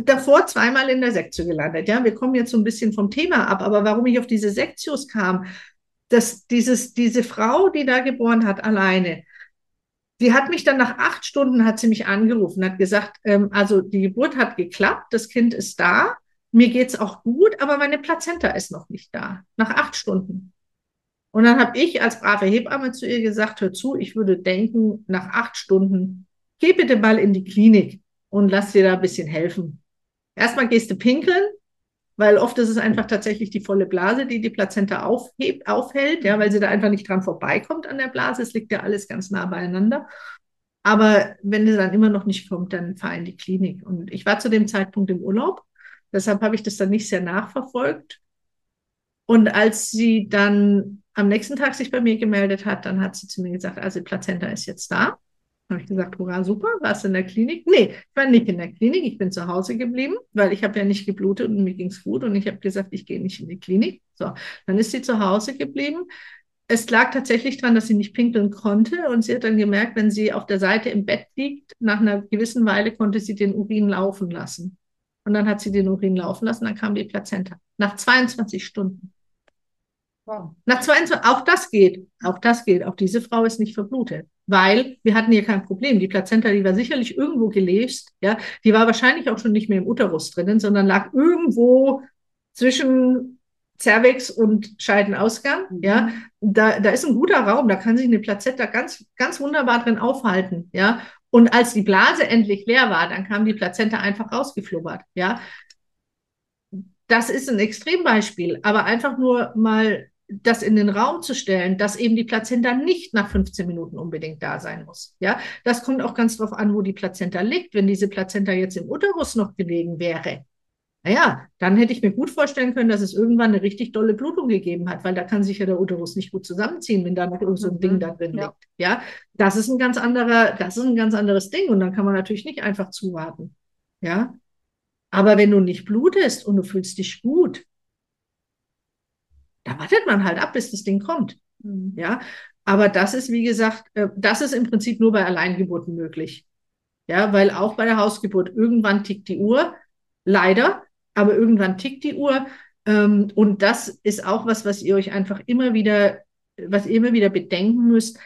davor zweimal in der Sektio gelandet. Ja, wir kommen jetzt so ein bisschen vom Thema ab, aber warum ich auf diese Sektios kam, dass dieses, diese Frau, die da geboren hat, alleine, die hat mich dann nach acht Stunden hat sie mich angerufen, hat gesagt, ähm, also die Geburt hat geklappt, das Kind ist da, mir geht's auch gut, aber meine Plazenta ist noch nicht da. Nach acht Stunden. Und dann habe ich als brave Hebamme zu ihr gesagt, hör zu, ich würde denken, nach acht Stunden, geh bitte mal in die Klinik und lass dir da ein bisschen helfen. Erstmal gehst du pinkeln, weil oft ist es einfach tatsächlich die volle Blase, die die Plazenta aufhebt, aufhält, ja, weil sie da einfach nicht dran vorbeikommt an der Blase. Es liegt ja alles ganz nah beieinander. Aber wenn es dann immer noch nicht kommt, dann fahr in die Klinik. Und ich war zu dem Zeitpunkt im Urlaub, deshalb habe ich das dann nicht sehr nachverfolgt. Und als sie dann am nächsten Tag sich bei mir gemeldet hat, dann hat sie zu mir gesagt, also die Plazenta ist jetzt da habe ich gesagt, hurra, super, warst du in der Klinik? Nee, ich war nicht in der Klinik, ich bin zu Hause geblieben, weil ich habe ja nicht geblutet und mir ging's gut und ich habe gesagt, ich gehe nicht in die Klinik. So, dann ist sie zu Hause geblieben. Es lag tatsächlich daran, dass sie nicht pinkeln konnte und sie hat dann gemerkt, wenn sie auf der Seite im Bett liegt, nach einer gewissen Weile konnte sie den Urin laufen lassen. Und dann hat sie den Urin laufen lassen, dann kam die Plazenta. Nach 22 Stunden. Wow. Nach 22, auch das geht, auch das geht. Auch diese Frau ist nicht verblutet weil wir hatten hier kein Problem. Die Plazenta, die war sicherlich irgendwo gelesen, ja, die war wahrscheinlich auch schon nicht mehr im Uterus drinnen, sondern lag irgendwo zwischen Cervix und Scheidenausgang, mhm. ja. Da, da ist ein guter Raum, da kann sich eine Plazenta ganz, ganz wunderbar drin aufhalten, ja. Und als die Blase endlich leer war, dann kam die Plazenta einfach rausgeflubbert, ja. Das ist ein Extrembeispiel, aber einfach nur mal das in den Raum zu stellen, dass eben die Plazenta nicht nach 15 Minuten unbedingt da sein muss. Ja, das kommt auch ganz drauf an, wo die Plazenta liegt. Wenn diese Plazenta jetzt im Uterus noch gelegen wäre, naja, dann hätte ich mir gut vorstellen können, dass es irgendwann eine richtig dolle Blutung gegeben hat, weil da kann sich ja der Uterus nicht gut zusammenziehen, wenn da noch irgend so ein Ding mhm. da drin ja. liegt. Ja, das ist ein ganz anderer, das ist ein ganz anderes Ding und dann kann man natürlich nicht einfach zuwarten. Ja, aber wenn du nicht blutest und du fühlst dich gut, da wartet man halt ab, bis das Ding kommt. Mhm. Ja, Aber das ist, wie gesagt, äh, das ist im Prinzip nur bei Alleingeburten möglich. Ja, weil auch bei der Hausgeburt irgendwann tickt die Uhr. Leider, aber irgendwann tickt die Uhr. Ähm, und das ist auch was, was ihr euch einfach immer wieder, was ihr immer wieder bedenken müsst.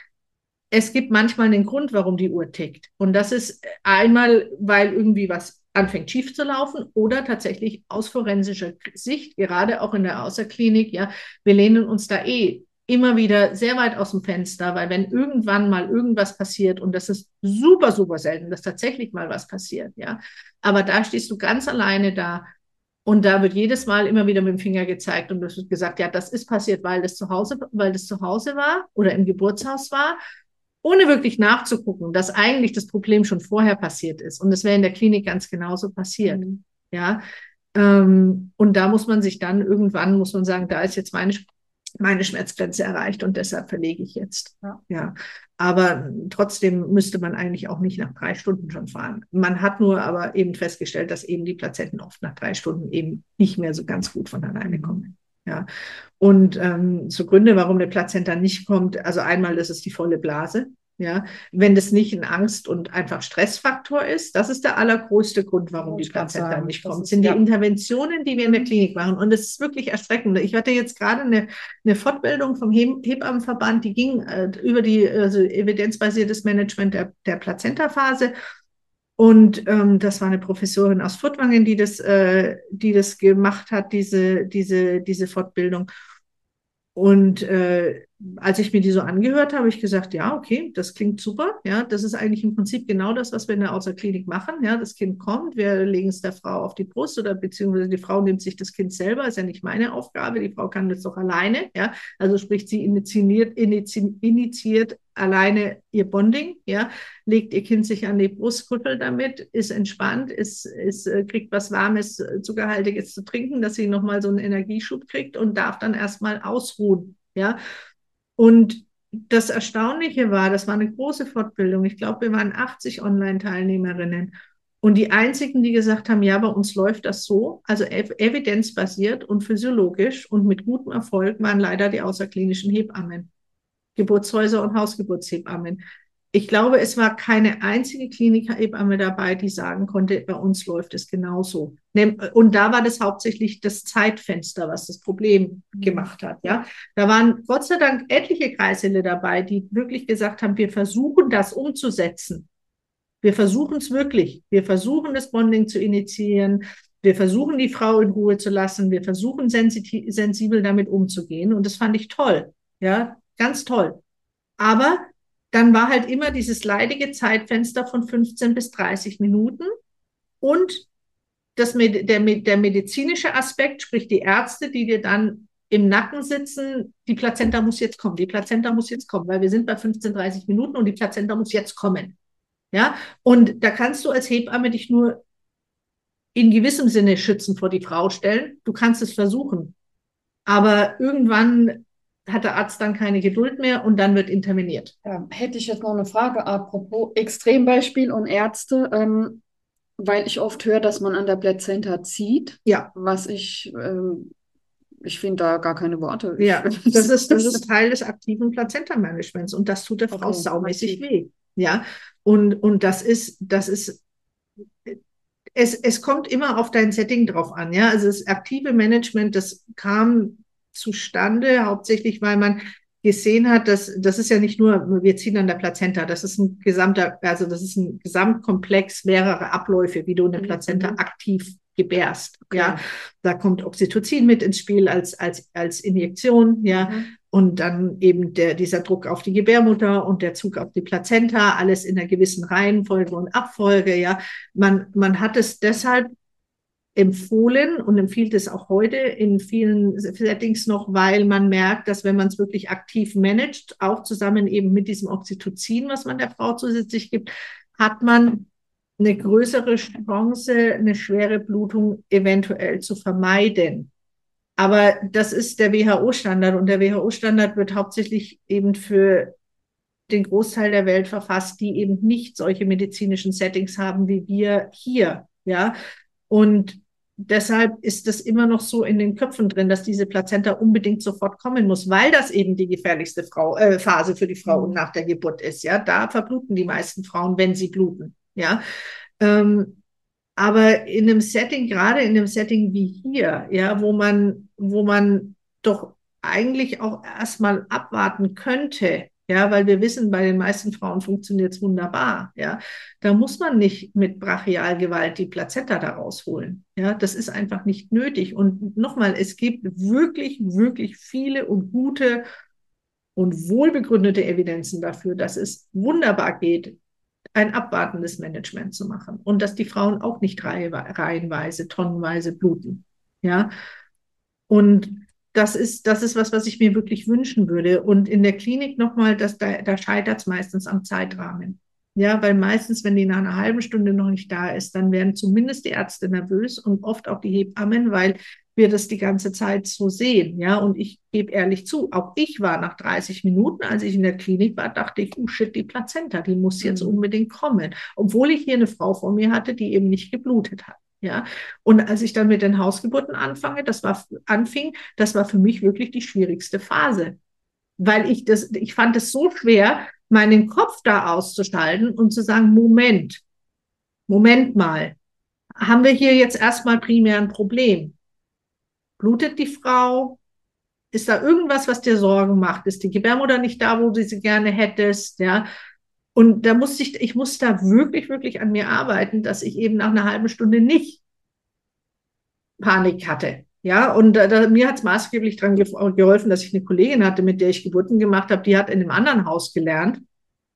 Es gibt manchmal einen Grund, warum die Uhr tickt. Und das ist einmal, weil irgendwie was anfängt schief zu laufen oder tatsächlich aus forensischer Sicht, gerade auch in der Außerklinik, ja, wir lehnen uns da eh immer wieder sehr weit aus dem Fenster, weil wenn irgendwann mal irgendwas passiert und das ist super, super selten, dass tatsächlich mal was passiert, ja, aber da stehst du ganz alleine da und da wird jedes Mal immer wieder mit dem Finger gezeigt und es wird gesagt, ja, das ist passiert, weil das zu Hause, weil das zu Hause war oder im Geburtshaus war, ohne wirklich nachzugucken, dass eigentlich das Problem schon vorher passiert ist und es wäre in der Klinik ganz genauso passiert, mhm. ja. Ähm, und da muss man sich dann irgendwann, muss man sagen, da ist jetzt meine meine Schmerzgrenze erreicht und deshalb verlege ich jetzt. Ja. ja. Aber trotzdem müsste man eigentlich auch nicht nach drei Stunden schon fahren. Man hat nur aber eben festgestellt, dass eben die Plazenten oft nach drei Stunden eben nicht mehr so ganz gut von alleine kommen. Ja. Und ähm, so Gründe, warum eine Plazenta nicht kommt, also einmal, das ist die volle Blase. Ja, wenn das nicht ein Angst- und einfach Stressfaktor ist, das ist der allergrößte Grund, warum die Plazenta nicht kommt, sind die Interventionen, die wir in der Klinik machen. Und es ist wirklich erschreckend. Ich hatte jetzt gerade eine, eine Fortbildung vom Hebammenverband, die ging äh, über die also evidenzbasiertes Management der, der Plazentaphase. Und ähm, das war eine Professorin aus Furtwangen, die das, äh, die das gemacht hat, diese, diese, diese Fortbildung. Und äh, als ich mir die so angehört habe, habe ich gesagt, ja, okay, das klingt super. Ja, das ist eigentlich im Prinzip genau das, was wir in der Außerklinik machen. Ja, das Kind kommt, wir legen es der Frau auf die Brust oder beziehungsweise die Frau nimmt sich das Kind selber, ist ja nicht meine Aufgabe. Die Frau kann das doch alleine. Ja, also sprich, sie initiiert, initiiert, initiiert alleine ihr Bonding. Ja, legt ihr Kind sich an die Brust, kuttelt damit, ist entspannt, ist, ist, äh, kriegt was Warmes, äh, Zuckerhaltiges zu trinken, dass sie nochmal so einen Energieschub kriegt und darf dann erstmal ausruhen. Ja, und das Erstaunliche war, das war eine große Fortbildung. Ich glaube, wir waren 80 Online-Teilnehmerinnen. Und die einzigen, die gesagt haben, ja, bei uns läuft das so, also evidenzbasiert und physiologisch und mit gutem Erfolg, waren leider die außerklinischen Hebammen, Geburtshäuser und Hausgeburtshebammen ich glaube, es war keine einzige Klinikhebamme dabei, die sagen konnte, bei uns läuft es genauso. Und da war das hauptsächlich das Zeitfenster, was das Problem gemacht hat. Ja, da waren Gott sei Dank etliche Kreissäle dabei, die wirklich gesagt haben, wir versuchen das umzusetzen. Wir versuchen es wirklich. Wir versuchen das Bonding zu initiieren. Wir versuchen die Frau in Ruhe zu lassen. Wir versuchen sensibel damit umzugehen. Und das fand ich toll. Ja, ganz toll. Aber dann war halt immer dieses leidige Zeitfenster von 15 bis 30 Minuten und das, der, der medizinische Aspekt, sprich die Ärzte, die dir dann im Nacken sitzen, die Plazenta muss jetzt kommen, die Plazenta muss jetzt kommen, weil wir sind bei 15, 30 Minuten und die Plazenta muss jetzt kommen. Ja, und da kannst du als Hebamme dich nur in gewissem Sinne schützen vor die Frau stellen. Du kannst es versuchen. Aber irgendwann hat der Arzt dann keine Geduld mehr und dann wird interveniert. Ja, hätte ich jetzt noch eine Frage apropos Extrembeispiel und Ärzte, ähm, weil ich oft höre, dass man an der Plazenta zieht. Ja. Was ich, ähm, ich finde da gar keine Worte. Ja, das ist, das ist Teil des aktiven Plazenta-Managements und das tut der Frau okay, saumäßig weh. Ja, und, und das ist, das ist, es, es kommt immer auf dein Setting drauf an. Ja, also das aktive Management, das kam zustande, hauptsächlich weil man gesehen hat, dass das ist ja nicht nur, wir ziehen an der Plazenta, das ist ein gesamter, also das ist ein Gesamtkomplex mehrerer Abläufe, wie du eine mhm. Plazenta mhm. aktiv gebärst. Okay. Ja, da kommt Oxytocin mit ins Spiel als als als Injektion, ja, mhm. und dann eben der dieser Druck auf die Gebärmutter und der Zug auf die Plazenta, alles in einer gewissen Reihenfolge und Abfolge, ja. Man man hat es deshalb empfohlen und empfiehlt es auch heute in vielen Settings noch, weil man merkt, dass wenn man es wirklich aktiv managt, auch zusammen eben mit diesem Oxytocin, was man der Frau zusätzlich gibt, hat man eine größere Chance, eine schwere Blutung eventuell zu vermeiden. Aber das ist der WHO-Standard und der WHO-Standard wird hauptsächlich eben für den Großteil der Welt verfasst, die eben nicht solche medizinischen Settings haben wie wir hier. Ja, und deshalb ist es immer noch so in den Köpfen drin, dass diese Plazenta unbedingt sofort kommen muss, weil das eben die gefährlichste Frau, äh, Phase für die Frau mhm. nach der Geburt ist. Ja, da verbluten die meisten Frauen, wenn sie bluten. Ja, ähm, aber in einem Setting, gerade in einem Setting wie hier, ja, wo man, wo man doch eigentlich auch erstmal abwarten könnte, ja, weil wir wissen, bei den meisten Frauen funktioniert es wunderbar, ja. Da muss man nicht mit Brachialgewalt die Plazenta da rausholen, ja. Das ist einfach nicht nötig. Und nochmal, es gibt wirklich, wirklich viele und gute und wohlbegründete Evidenzen dafür, dass es wunderbar geht, ein abwartendes Management zu machen und dass die Frauen auch nicht reihenweise, tonnenweise bluten, ja. Und das ist, das ist was, was ich mir wirklich wünschen würde. Und in der Klinik nochmal, da, da scheitert es meistens am Zeitrahmen. Ja, weil meistens, wenn die nach einer halben Stunde noch nicht da ist, dann werden zumindest die Ärzte nervös und oft auch die Hebammen, weil wir das die ganze Zeit so sehen. Ja, und ich gebe ehrlich zu, auch ich war nach 30 Minuten, als ich in der Klinik war, dachte ich, oh shit, die Plazenta, die muss jetzt mhm. unbedingt kommen. Obwohl ich hier eine Frau vor mir hatte, die eben nicht geblutet hat. Ja, und als ich dann mit den Hausgeburten anfange, das war, anfing, das war für mich wirklich die schwierigste Phase. Weil ich das, ich fand es so schwer, meinen Kopf da auszuschalten und zu sagen, Moment, Moment mal, haben wir hier jetzt erstmal primär ein Problem? Blutet die Frau? Ist da irgendwas, was dir Sorgen macht? Ist die Gebärmutter nicht da, wo du sie gerne hättest? Ja, und da musste ich, ich muss da wirklich, wirklich an mir arbeiten, dass ich eben nach einer halben Stunde nicht Panik hatte. Ja, und da, da, mir hat es maßgeblich daran geholfen, dass ich eine Kollegin hatte, mit der ich Geburten gemacht habe, die hat in einem anderen Haus gelernt.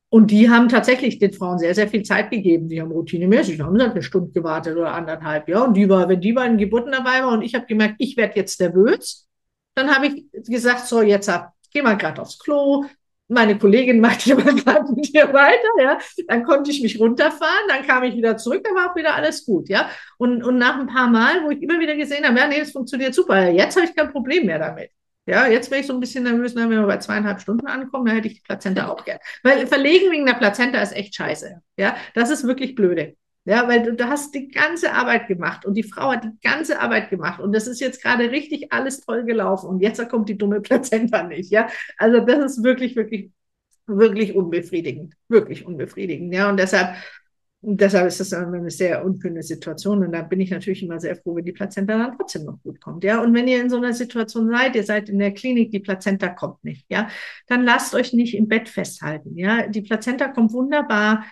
Und die haben tatsächlich den Frauen sehr, sehr viel Zeit gegeben. Die haben routinemäßig, haben halt eine Stunde gewartet oder anderthalb, ja. Und die war, wenn die bei den Geburten dabei war und ich habe gemerkt, ich werde jetzt nervös, dann habe ich gesagt, so, jetzt geh mal gerade aufs Klo, meine Kollegin machte mal gerade mit dir weiter, ja. Dann konnte ich mich runterfahren, dann kam ich wieder zurück, dann war auch wieder alles gut, ja. Und, und nach ein paar Mal, wo ich immer wieder gesehen habe, ja, nee, das funktioniert super, jetzt habe ich kein Problem mehr damit. Ja, jetzt wäre ich so ein bisschen nervös, wenn wir bei zweieinhalb Stunden ankommen, dann hätte ich die Plazenta auch gern. Weil verlegen wegen der Plazenta ist echt scheiße. Ja, das ist wirklich blöde. Ja, weil du, du hast die ganze Arbeit gemacht und die Frau hat die ganze Arbeit gemacht und das ist jetzt gerade richtig alles toll gelaufen und jetzt kommt die dumme Plazenta nicht. Ja, also das ist wirklich, wirklich, wirklich unbefriedigend, wirklich unbefriedigend. Ja, und deshalb, deshalb ist das eine sehr unschöne Situation und da bin ich natürlich immer sehr froh, wenn die Plazenta dann trotzdem noch gut kommt. Ja, und wenn ihr in so einer Situation seid, ihr seid in der Klinik, die Plazenta kommt nicht. Ja, dann lasst euch nicht im Bett festhalten. Ja, die Plazenta kommt wunderbar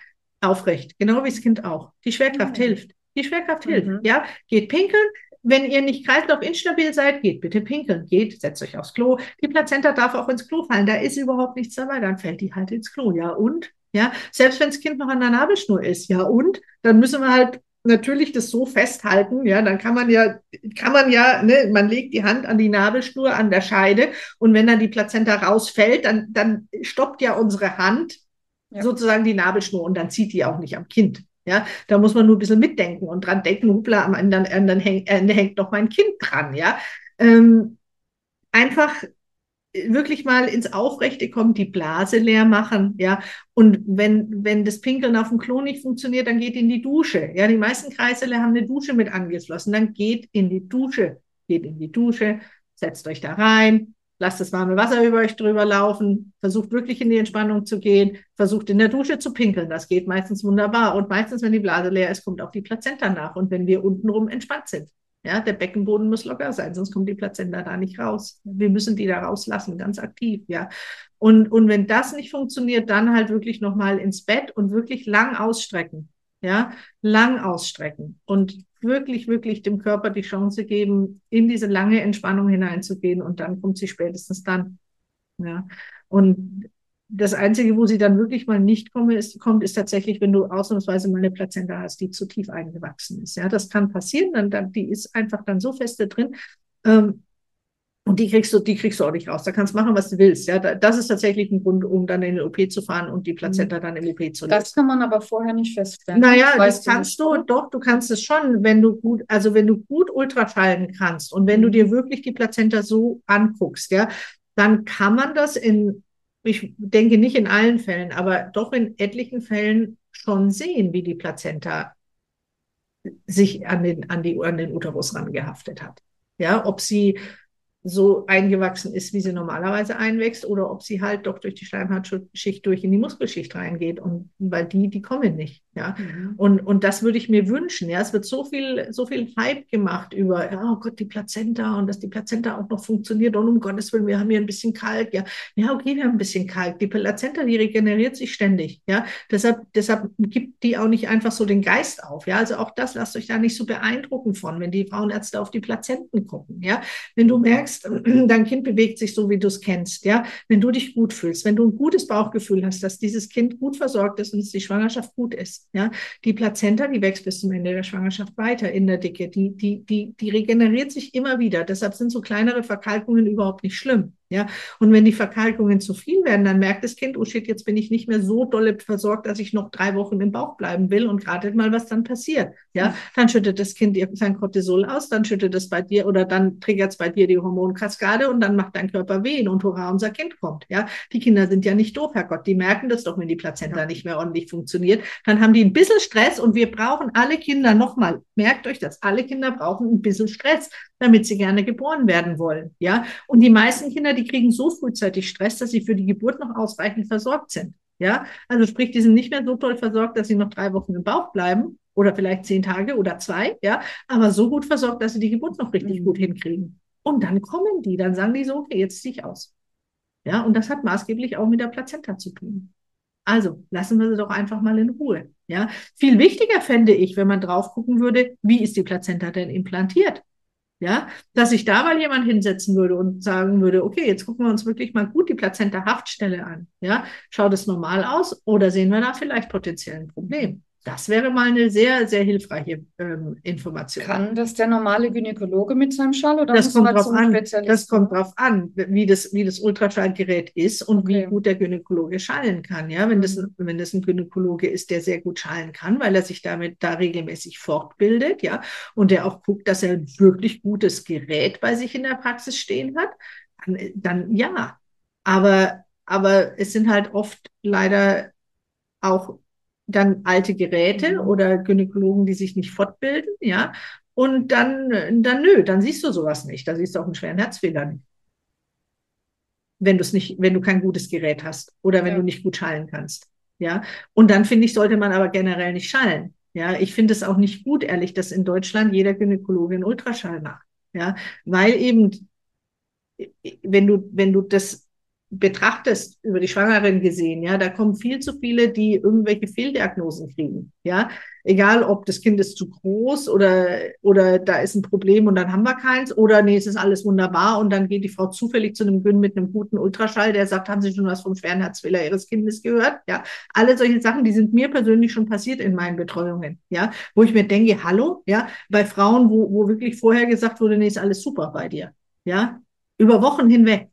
aufrecht, genau wie das Kind auch. Die Schwerkraft mhm. hilft. Die Schwerkraft mhm. hilft. Ja, geht pinkeln. Wenn ihr nicht kreislaufinstabil seid, geht bitte pinkeln. Geht, setzt euch aufs Klo. Die Plazenta darf auch ins Klo fallen. Da ist überhaupt nichts dabei. Dann fällt die halt ins Klo. Ja, und? Ja, selbst wenn das Kind noch an der Nabelschnur ist. Ja, und? Dann müssen wir halt natürlich das so festhalten, ja, dann kann man ja, kann man ja, ne, man legt die Hand an die Nabelschnur, an der Scheide und wenn dann die Plazenta rausfällt, dann, dann stoppt ja unsere Hand ja. sozusagen die Nabelschnur und dann zieht die auch nicht am Kind. Ja, da muss man nur ein bisschen mitdenken und dran denken, hoppla, am anderen Ende hängt, Ende hängt noch mein Kind dran, ja. Ähm, einfach wirklich mal ins Aufrechte kommen, die Blase leer machen, ja. Und wenn, wenn das Pinkeln auf dem Klo nicht funktioniert, dann geht in die Dusche. Ja, die meisten Kreissäle haben eine Dusche mit angeschlossen. Dann geht in die Dusche, geht in die Dusche, setzt euch da rein, lasst das warme Wasser über euch drüber laufen, versucht wirklich in die Entspannung zu gehen, versucht in der Dusche zu pinkeln. Das geht meistens wunderbar. Und meistens, wenn die Blase leer ist, kommt auch die Plazenta nach. Und wenn wir untenrum entspannt sind. Ja, der Beckenboden muss locker sein, sonst kommt die Plazenta da nicht raus. Wir müssen die da rauslassen, ganz aktiv, ja. Und, und wenn das nicht funktioniert, dann halt wirklich nochmal ins Bett und wirklich lang ausstrecken. Ja, lang ausstrecken und wirklich, wirklich dem Körper die Chance geben, in diese lange Entspannung hineinzugehen und dann kommt sie spätestens dann. Ja. Und das Einzige, wo sie dann wirklich mal nicht komme, ist, kommt, ist tatsächlich, wenn du ausnahmsweise mal eine Plazenta hast, die zu tief eingewachsen ist. Ja, das kann passieren, dann, dann die ist einfach dann so feste drin. Ähm, und die kriegst du, die kriegst du auch nicht raus. Da kannst du machen, was du willst. Ja, das ist tatsächlich ein Grund, um dann in den OP zu fahren und die Plazenta dann im OP zu lassen. Das kann man aber vorher nicht feststellen. Naja, das kannst du, du, doch, du kannst es schon, wenn du gut, also wenn du gut Ultraschallen kannst und wenn du dir wirklich die Plazenta so anguckst, ja, dann kann man das in, ich denke nicht in allen Fällen, aber doch in etlichen Fällen schon sehen, wie die Plazenta sich an den, an die, an den Uterus rangehaftet hat. Ja, ob sie so eingewachsen ist, wie sie normalerweise einwächst, oder ob sie halt doch durch die Schleimhautschicht durch in die Muskelschicht reingeht. Und weil die, die kommen nicht. Ja. Mhm. Und, und das würde ich mir wünschen. Ja. Es wird so viel, so viel Hype gemacht über, ja, oh Gott, die Plazenta und dass die Plazenta auch noch funktioniert. Und um Gottes Willen, wir haben hier ein bisschen Kalk. Ja, ja okay, wir haben ein bisschen Kalk. Die Plazenta, die regeneriert sich ständig. Ja. Deshalb, deshalb gibt die auch nicht einfach so den Geist auf. Ja. Also auch das lasst euch da nicht so beeindrucken von, wenn die Frauenärzte auf die Plazenten gucken. Ja. Wenn du merkst, merkst, dein Kind bewegt sich so, wie du es kennst, ja, wenn du dich gut fühlst, wenn du ein gutes Bauchgefühl hast, dass dieses Kind gut versorgt ist und dass die Schwangerschaft gut ist, ja, die Plazenta, die wächst bis zum Ende der Schwangerschaft weiter in der Dicke, die, die, die, die regeneriert sich immer wieder. Deshalb sind so kleinere Verkalkungen überhaupt nicht schlimm. Ja, und wenn die Verkalkungen zu viel werden, dann merkt das Kind, oh shit, jetzt bin ich nicht mehr so dolle versorgt, dass ich noch drei Wochen im Bauch bleiben will und ratet mal, was dann passiert. Ja, dann schüttet das Kind sein Cortisol aus, dann schüttet es bei dir oder dann triggert es bei dir die Hormonkaskade und dann macht dein Körper wehen und hurra, unser Kind kommt. Ja, die Kinder sind ja nicht doof, Herrgott, die merken das doch, wenn die Plazenta ja. nicht mehr ordentlich funktioniert. Dann haben die ein bisschen Stress und wir brauchen alle Kinder nochmal. Merkt euch das, alle Kinder brauchen ein bisschen Stress, damit sie gerne geboren werden wollen. Ja, und die meisten Kinder, die kriegen so frühzeitig Stress, dass sie für die Geburt noch ausreichend versorgt sind. Ja, also sprich, die sind nicht mehr so toll versorgt, dass sie noch drei Wochen im Bauch bleiben oder vielleicht zehn Tage oder zwei, ja, aber so gut versorgt, dass sie die Geburt noch richtig mhm. gut hinkriegen. Und dann kommen die, dann sagen die so, okay, jetzt ziehe ich aus. Ja, und das hat maßgeblich auch mit der Plazenta zu tun. Also lassen wir sie doch einfach mal in Ruhe. Ja, viel wichtiger fände ich, wenn man drauf gucken würde, wie ist die Plazenta denn implantiert? Ja, dass sich da mal jemand hinsetzen würde und sagen würde, okay, jetzt gucken wir uns wirklich mal gut die Plazenta-Haftstelle an. Ja, schaut es normal aus oder sehen wir da vielleicht potenziell ein Problem? Das wäre mal eine sehr, sehr hilfreiche ähm, Information. Kann das der normale Gynäkologe mit seinem Schall oder das kommt drauf an. Das kommt drauf an, wie das, wie das Ultraschallgerät ist und okay. wie gut der Gynäkologe schallen kann. Ja, wenn das, mhm. wenn das ein Gynäkologe ist, der sehr gut schallen kann, weil er sich damit da regelmäßig fortbildet, ja, und der auch guckt, dass er ein wirklich gutes Gerät bei sich in der Praxis stehen hat, dann, dann ja. Aber, aber es sind halt oft leider auch dann alte Geräte mhm. oder Gynäkologen, die sich nicht fortbilden, ja. Und dann, dann nö, dann siehst du sowas nicht. Da siehst du auch einen schweren Herzfehler nicht. Wenn du es nicht, wenn du kein gutes Gerät hast oder wenn ja. du nicht gut schallen kannst. Ja. Und dann finde ich, sollte man aber generell nicht schallen. Ja. Ich finde es auch nicht gut, ehrlich, dass in Deutschland jeder Gynäkologe einen Ultraschall macht. Ja. Weil eben, wenn du, wenn du das betrachtest, über die Schwangeren gesehen, ja, da kommen viel zu viele, die irgendwelche Fehldiagnosen kriegen, ja. Egal, ob das Kind ist zu groß oder, oder da ist ein Problem und dann haben wir keins oder nee, es ist alles wunderbar und dann geht die Frau zufällig zu einem Gyn mit einem guten Ultraschall, der sagt, haben Sie schon was vom schweren Herzfehler Ihres Kindes gehört? Ja. Alle solche Sachen, die sind mir persönlich schon passiert in meinen Betreuungen, ja. Wo ich mir denke, hallo, ja, bei Frauen, wo, wo wirklich vorher gesagt wurde, nee, ist alles super bei dir, ja. Über Wochen hinweg.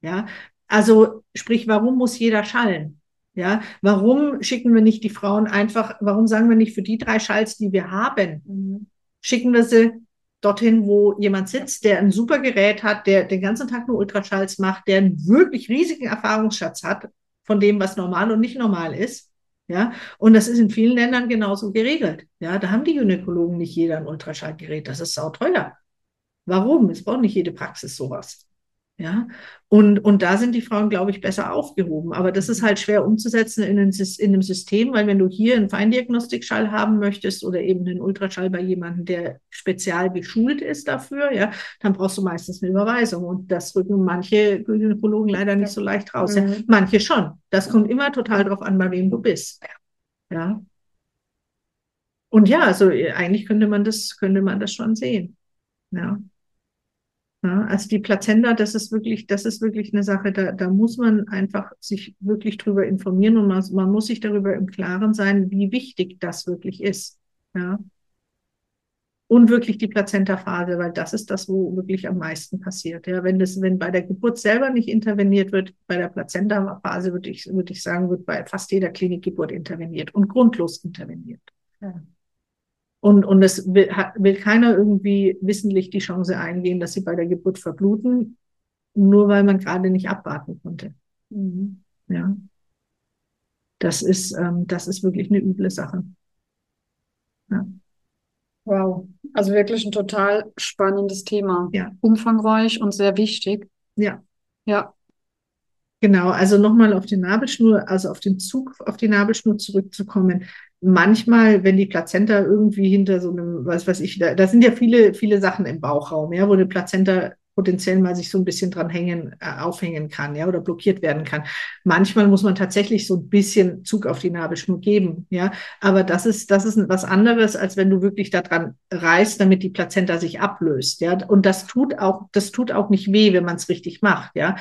Ja, also sprich, warum muss jeder schallen? Ja, warum schicken wir nicht die Frauen einfach, warum sagen wir nicht für die drei Schalls, die wir haben, mhm. schicken wir sie dorthin, wo jemand sitzt, der ein super Gerät hat, der den ganzen Tag nur Ultraschalls macht, der einen wirklich riesigen Erfahrungsschatz hat von dem, was normal und nicht normal ist. Ja, und das ist in vielen Ländern genauso geregelt. Ja, da haben die Gynäkologen nicht jeder ein Ultraschallgerät. Das ist sauteuer. Warum? Es braucht nicht jede Praxis sowas. Ja, und, und da sind die Frauen, glaube ich, besser aufgehoben. Aber das ist halt schwer umzusetzen in, ein, in einem System, weil wenn du hier einen Feindiagnostikschall haben möchtest oder eben einen Ultraschall bei jemandem, der spezial geschult ist dafür, ja, dann brauchst du meistens eine Überweisung. Und das rücken manche Gynäkologen leider nicht so leicht raus. Mhm. Ja. Manche schon. Das kommt immer total drauf an, bei wem du bist. Ja. Und ja, also eigentlich könnte man das, könnte man das schon sehen. Ja. Ja, also die Plazenta, das ist wirklich, das ist wirklich eine Sache, da, da muss man einfach sich wirklich drüber informieren und man, man muss sich darüber im Klaren sein, wie wichtig das wirklich ist. Ja. Und wirklich die Plazenta-Phase, weil das ist das, wo wirklich am meisten passiert. Ja, wenn das, wenn bei der Geburt selber nicht interveniert wird, bei der Plazenta-Phase würde ich, würde ich sagen, wird bei fast jeder Klinikgeburt interveniert und grundlos interveniert. Ja. Und, und es will, will keiner irgendwie wissentlich die Chance eingehen, dass sie bei der Geburt verbluten, nur weil man gerade nicht abwarten konnte. Mhm. Ja. Das ist, ähm, das ist wirklich eine üble Sache. Ja. Wow, also wirklich ein total spannendes Thema. Ja. Umfangreich und sehr wichtig. Ja. Ja. Genau, also nochmal auf die Nabelschnur, also auf den Zug auf die Nabelschnur zurückzukommen. Manchmal, wenn die Plazenta irgendwie hinter so einem, was weiß ich, da, da sind ja viele, viele Sachen im Bauchraum, ja, wo eine Plazenta potenziell mal sich so ein bisschen dran hängen, äh, aufhängen kann, ja, oder blockiert werden kann. Manchmal muss man tatsächlich so ein bisschen Zug auf die Nabelschnur geben, ja. Aber das ist, das ist was anderes, als wenn du wirklich daran reißt, damit die Plazenta sich ablöst, ja. Und das tut auch, das tut auch nicht weh, wenn man es richtig macht, ja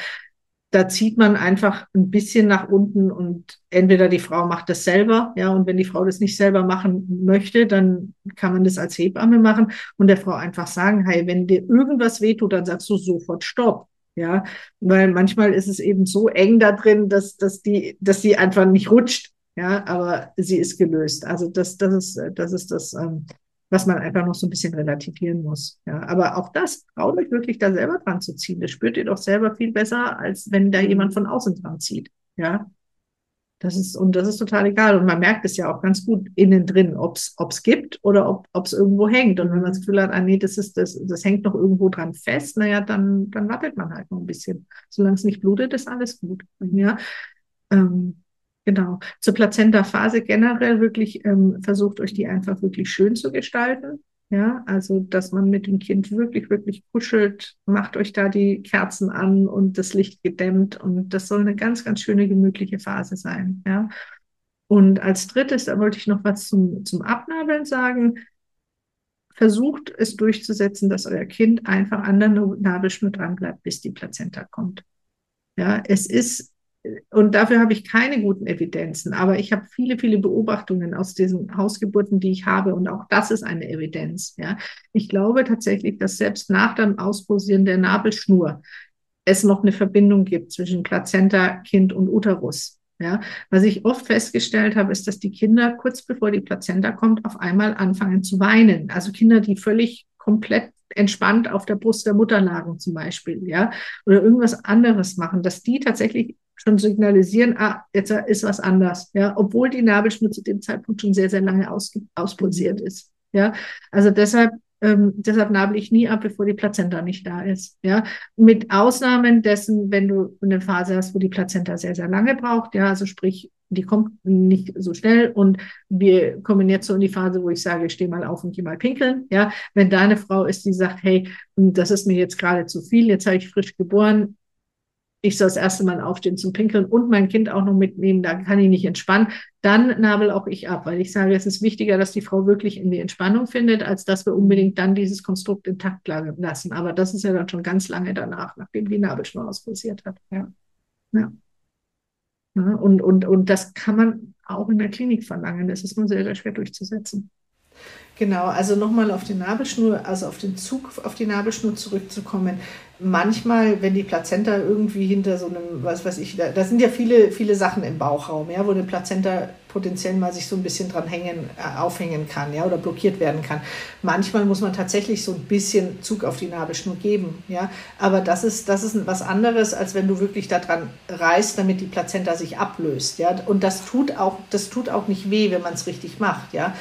da zieht man einfach ein bisschen nach unten und entweder die Frau macht das selber, ja, und wenn die Frau das nicht selber machen möchte, dann kann man das als Hebamme machen und der Frau einfach sagen, hey, wenn dir irgendwas wehtut, dann sagst du sofort Stopp. Ja, weil manchmal ist es eben so eng da drin, dass, dass die, dass sie einfach nicht rutscht. Ja, aber sie ist gelöst. Also das, das ist, das ist das, ähm, was man einfach noch so ein bisschen relativieren muss. Ja, aber auch das, traut euch wirklich da selber dran zu ziehen. Das spürt ihr doch selber viel besser, als wenn da jemand von außen dran zieht. Ja, das ist, und das ist total egal. Und man merkt es ja auch ganz gut innen drin, ob es gibt oder ob es irgendwo hängt. Und wenn man das Gefühl hat, ah, nee, das ist, das, das hängt noch irgendwo dran fest, naja, dann, dann wartet man halt noch ein bisschen. Solange es nicht blutet, ist alles gut. Ja. Ähm, Genau. Zur Plazenta-Phase generell wirklich ähm, versucht euch die einfach wirklich schön zu gestalten. Ja, also dass man mit dem Kind wirklich, wirklich kuschelt, macht euch da die Kerzen an und das Licht gedämmt und das soll eine ganz, ganz schöne, gemütliche Phase sein. Ja. Und als drittes, da wollte ich noch was zum, zum Abnabeln sagen. Versucht es durchzusetzen, dass euer Kind einfach an der Nabelschnur dran bleibt, bis die Plazenta kommt. Ja, es ist und dafür habe ich keine guten Evidenzen, aber ich habe viele, viele Beobachtungen aus diesen Hausgeburten, die ich habe und auch das ist eine Evidenz. Ja, ich glaube tatsächlich, dass selbst nach dem Auspulsieren der Nabelschnur es noch eine Verbindung gibt zwischen Plazenta, Kind und Uterus. Ja, was ich oft festgestellt habe, ist, dass die Kinder kurz bevor die Plazenta kommt, auf einmal anfangen zu weinen. Also Kinder, die völlig komplett entspannt auf der Brust der Mutter lagen zum Beispiel, ja, oder irgendwas anderes machen, dass die tatsächlich schon signalisieren, ah, jetzt ist was anders, ja, obwohl die Nabelschnur zu dem Zeitpunkt schon sehr, sehr lange aus, auspulsiert ist, ja. Also deshalb, ähm, deshalb nabel ich nie ab, bevor die Plazenta nicht da ist, ja. Mit Ausnahmen dessen, wenn du eine Phase hast, wo die Plazenta sehr, sehr lange braucht, ja, also sprich, die kommt nicht so schnell und wir kommen jetzt so in die Phase, wo ich sage, steh mal auf und geh mal pinkeln. Ja, wenn da eine Frau ist, die sagt, hey, das ist mir jetzt gerade zu viel, jetzt habe ich frisch geboren, ich soll das erste Mal aufstehen zum Pinkeln und mein Kind auch noch mitnehmen, da kann ich nicht entspannen, dann nabel auch ich ab, weil ich sage, es ist wichtiger, dass die Frau wirklich in die Entspannung findet, als dass wir unbedingt dann dieses Konstrukt intakt lassen. Aber das ist ja dann schon ganz lange danach, nachdem die Nabelschnur auspulsiert hat. Ja. ja. ja. Und, und, und das kann man auch in der Klinik verlangen. Das ist nur sehr, sehr schwer durchzusetzen. Genau, also nochmal auf die Nabelschnur, also auf den Zug auf die Nabelschnur zurückzukommen. Manchmal, wenn die Plazenta irgendwie hinter so einem, was weiß ich, da, da sind ja viele, viele Sachen im Bauchraum, ja, wo eine Plazenta potenziell mal sich so ein bisschen dran hängen, äh, aufhängen kann, ja, oder blockiert werden kann. Manchmal muss man tatsächlich so ein bisschen Zug auf die Nabelschnur geben, ja. Aber das ist, das ist was anderes, als wenn du wirklich daran reißt, damit die Plazenta sich ablöst, ja. Und das tut auch, das tut auch nicht weh, wenn man es richtig macht, ja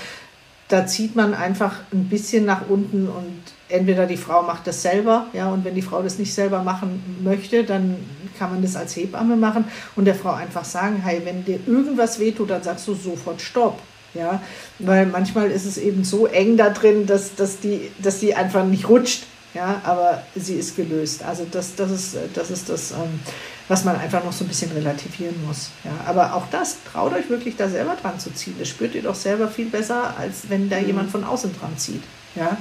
da zieht man einfach ein bisschen nach unten und entweder die Frau macht das selber, ja, und wenn die Frau das nicht selber machen möchte, dann kann man das als Hebamme machen und der Frau einfach sagen, hey, wenn dir irgendwas wehtut, dann sagst du sofort Stopp. Ja, weil manchmal ist es eben so eng da drin, dass, dass, die, dass die einfach nicht rutscht. Ja, aber sie ist gelöst. Also das, das ist das, ist das ähm, was man einfach noch so ein bisschen relativieren muss. Ja, aber auch das, traut euch wirklich da selber dran zu ziehen. Das spürt ihr doch selber viel besser, als wenn da mhm. jemand von außen dran zieht. Ja,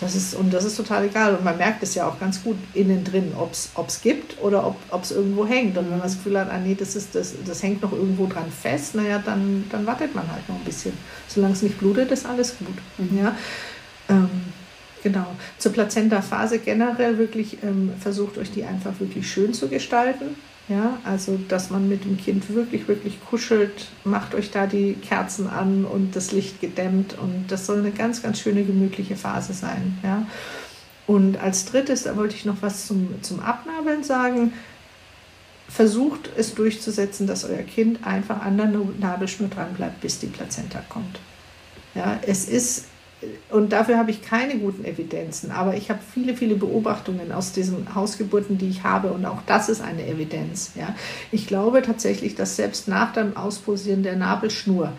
das ist, und das ist total egal. Und man merkt es ja auch ganz gut innen drin, ob es gibt oder ob es irgendwo hängt. Und wenn man das Gefühl hat, ah, nee, das, ist, das, das hängt noch irgendwo dran fest, naja, dann, dann wartet man halt noch ein bisschen. Solange es nicht blutet, ist alles gut. Mhm. Ja. Ähm, Genau. Zur Plazenta-Phase generell wirklich ähm, versucht euch die einfach wirklich schön zu gestalten. Ja, also dass man mit dem Kind wirklich, wirklich kuschelt, macht euch da die Kerzen an und das Licht gedämmt und das soll eine ganz, ganz schöne, gemütliche Phase sein. Ja. Und als drittes, da wollte ich noch was zum, zum Abnabeln sagen. Versucht es durchzusetzen, dass euer Kind einfach an der Nabelschnur dran bleibt, bis die Plazenta kommt. Ja, es ist und dafür habe ich keine guten Evidenzen, aber ich habe viele, viele Beobachtungen aus diesen Hausgeburten, die ich habe und auch das ist eine Evidenz. Ja. Ich glaube tatsächlich, dass selbst nach dem Ausposieren der Nabelschnur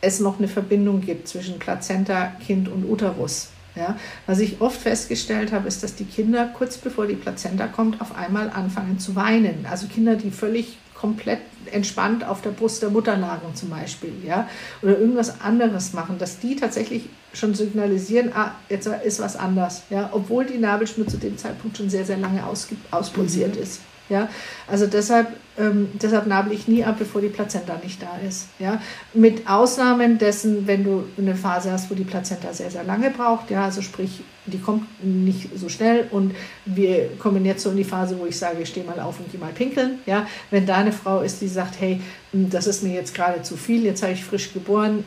es noch eine Verbindung gibt zwischen Plazenta, Kind und Uterus. Ja, was ich oft festgestellt habe, ist, dass die Kinder kurz bevor die Plazenta kommt, auf einmal anfangen zu weinen. Also Kinder, die völlig komplett entspannt auf der Brust der Mutter lagen zum Beispiel, ja, oder irgendwas anderes machen, dass die tatsächlich schon signalisieren, ah, jetzt ist was anders, ja, obwohl die Nabelschnur zu dem Zeitpunkt schon sehr, sehr lange auspulsiert mhm. ist. Ja, also deshalb, ähm, deshalb nabel ich nie ab, bevor die Plazenta nicht da ist. Ja, mit Ausnahmen dessen, wenn du eine Phase hast, wo die Plazenta sehr, sehr lange braucht. Ja, also sprich, die kommt nicht so schnell und wir kommen jetzt so in die Phase, wo ich sage, steh mal auf und geh mal pinkeln. Ja, wenn da eine Frau ist, die sagt, hey, das ist mir jetzt gerade zu viel, jetzt habe ich frisch geboren,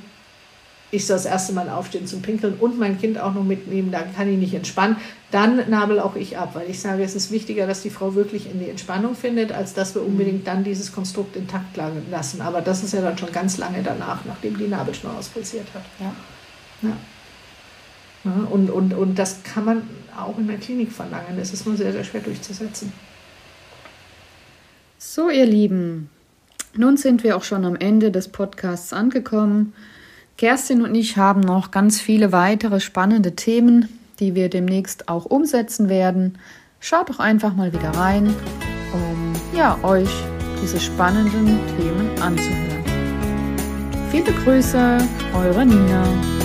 ich soll das erste Mal aufstehen zum Pinkeln und mein Kind auch noch mitnehmen, da kann ich nicht entspannen, dann nabel auch ich ab, weil ich sage, es ist wichtiger, dass die Frau wirklich in die Entspannung findet, als dass wir unbedingt dann dieses Konstrukt intakt lassen. Aber das ist ja dann schon ganz lange danach, nachdem die Nabelschnur auspulsiert hat. Ja. ja. ja und, und, und das kann man auch in der Klinik verlangen. Es ist nur sehr, sehr schwer durchzusetzen. So, ihr Lieben, nun sind wir auch schon am Ende des Podcasts angekommen. Kerstin und ich haben noch ganz viele weitere spannende Themen, die wir demnächst auch umsetzen werden. Schaut doch einfach mal wieder rein, um ja, euch diese spannenden Themen anzuhören. Viele Grüße, eure Nina.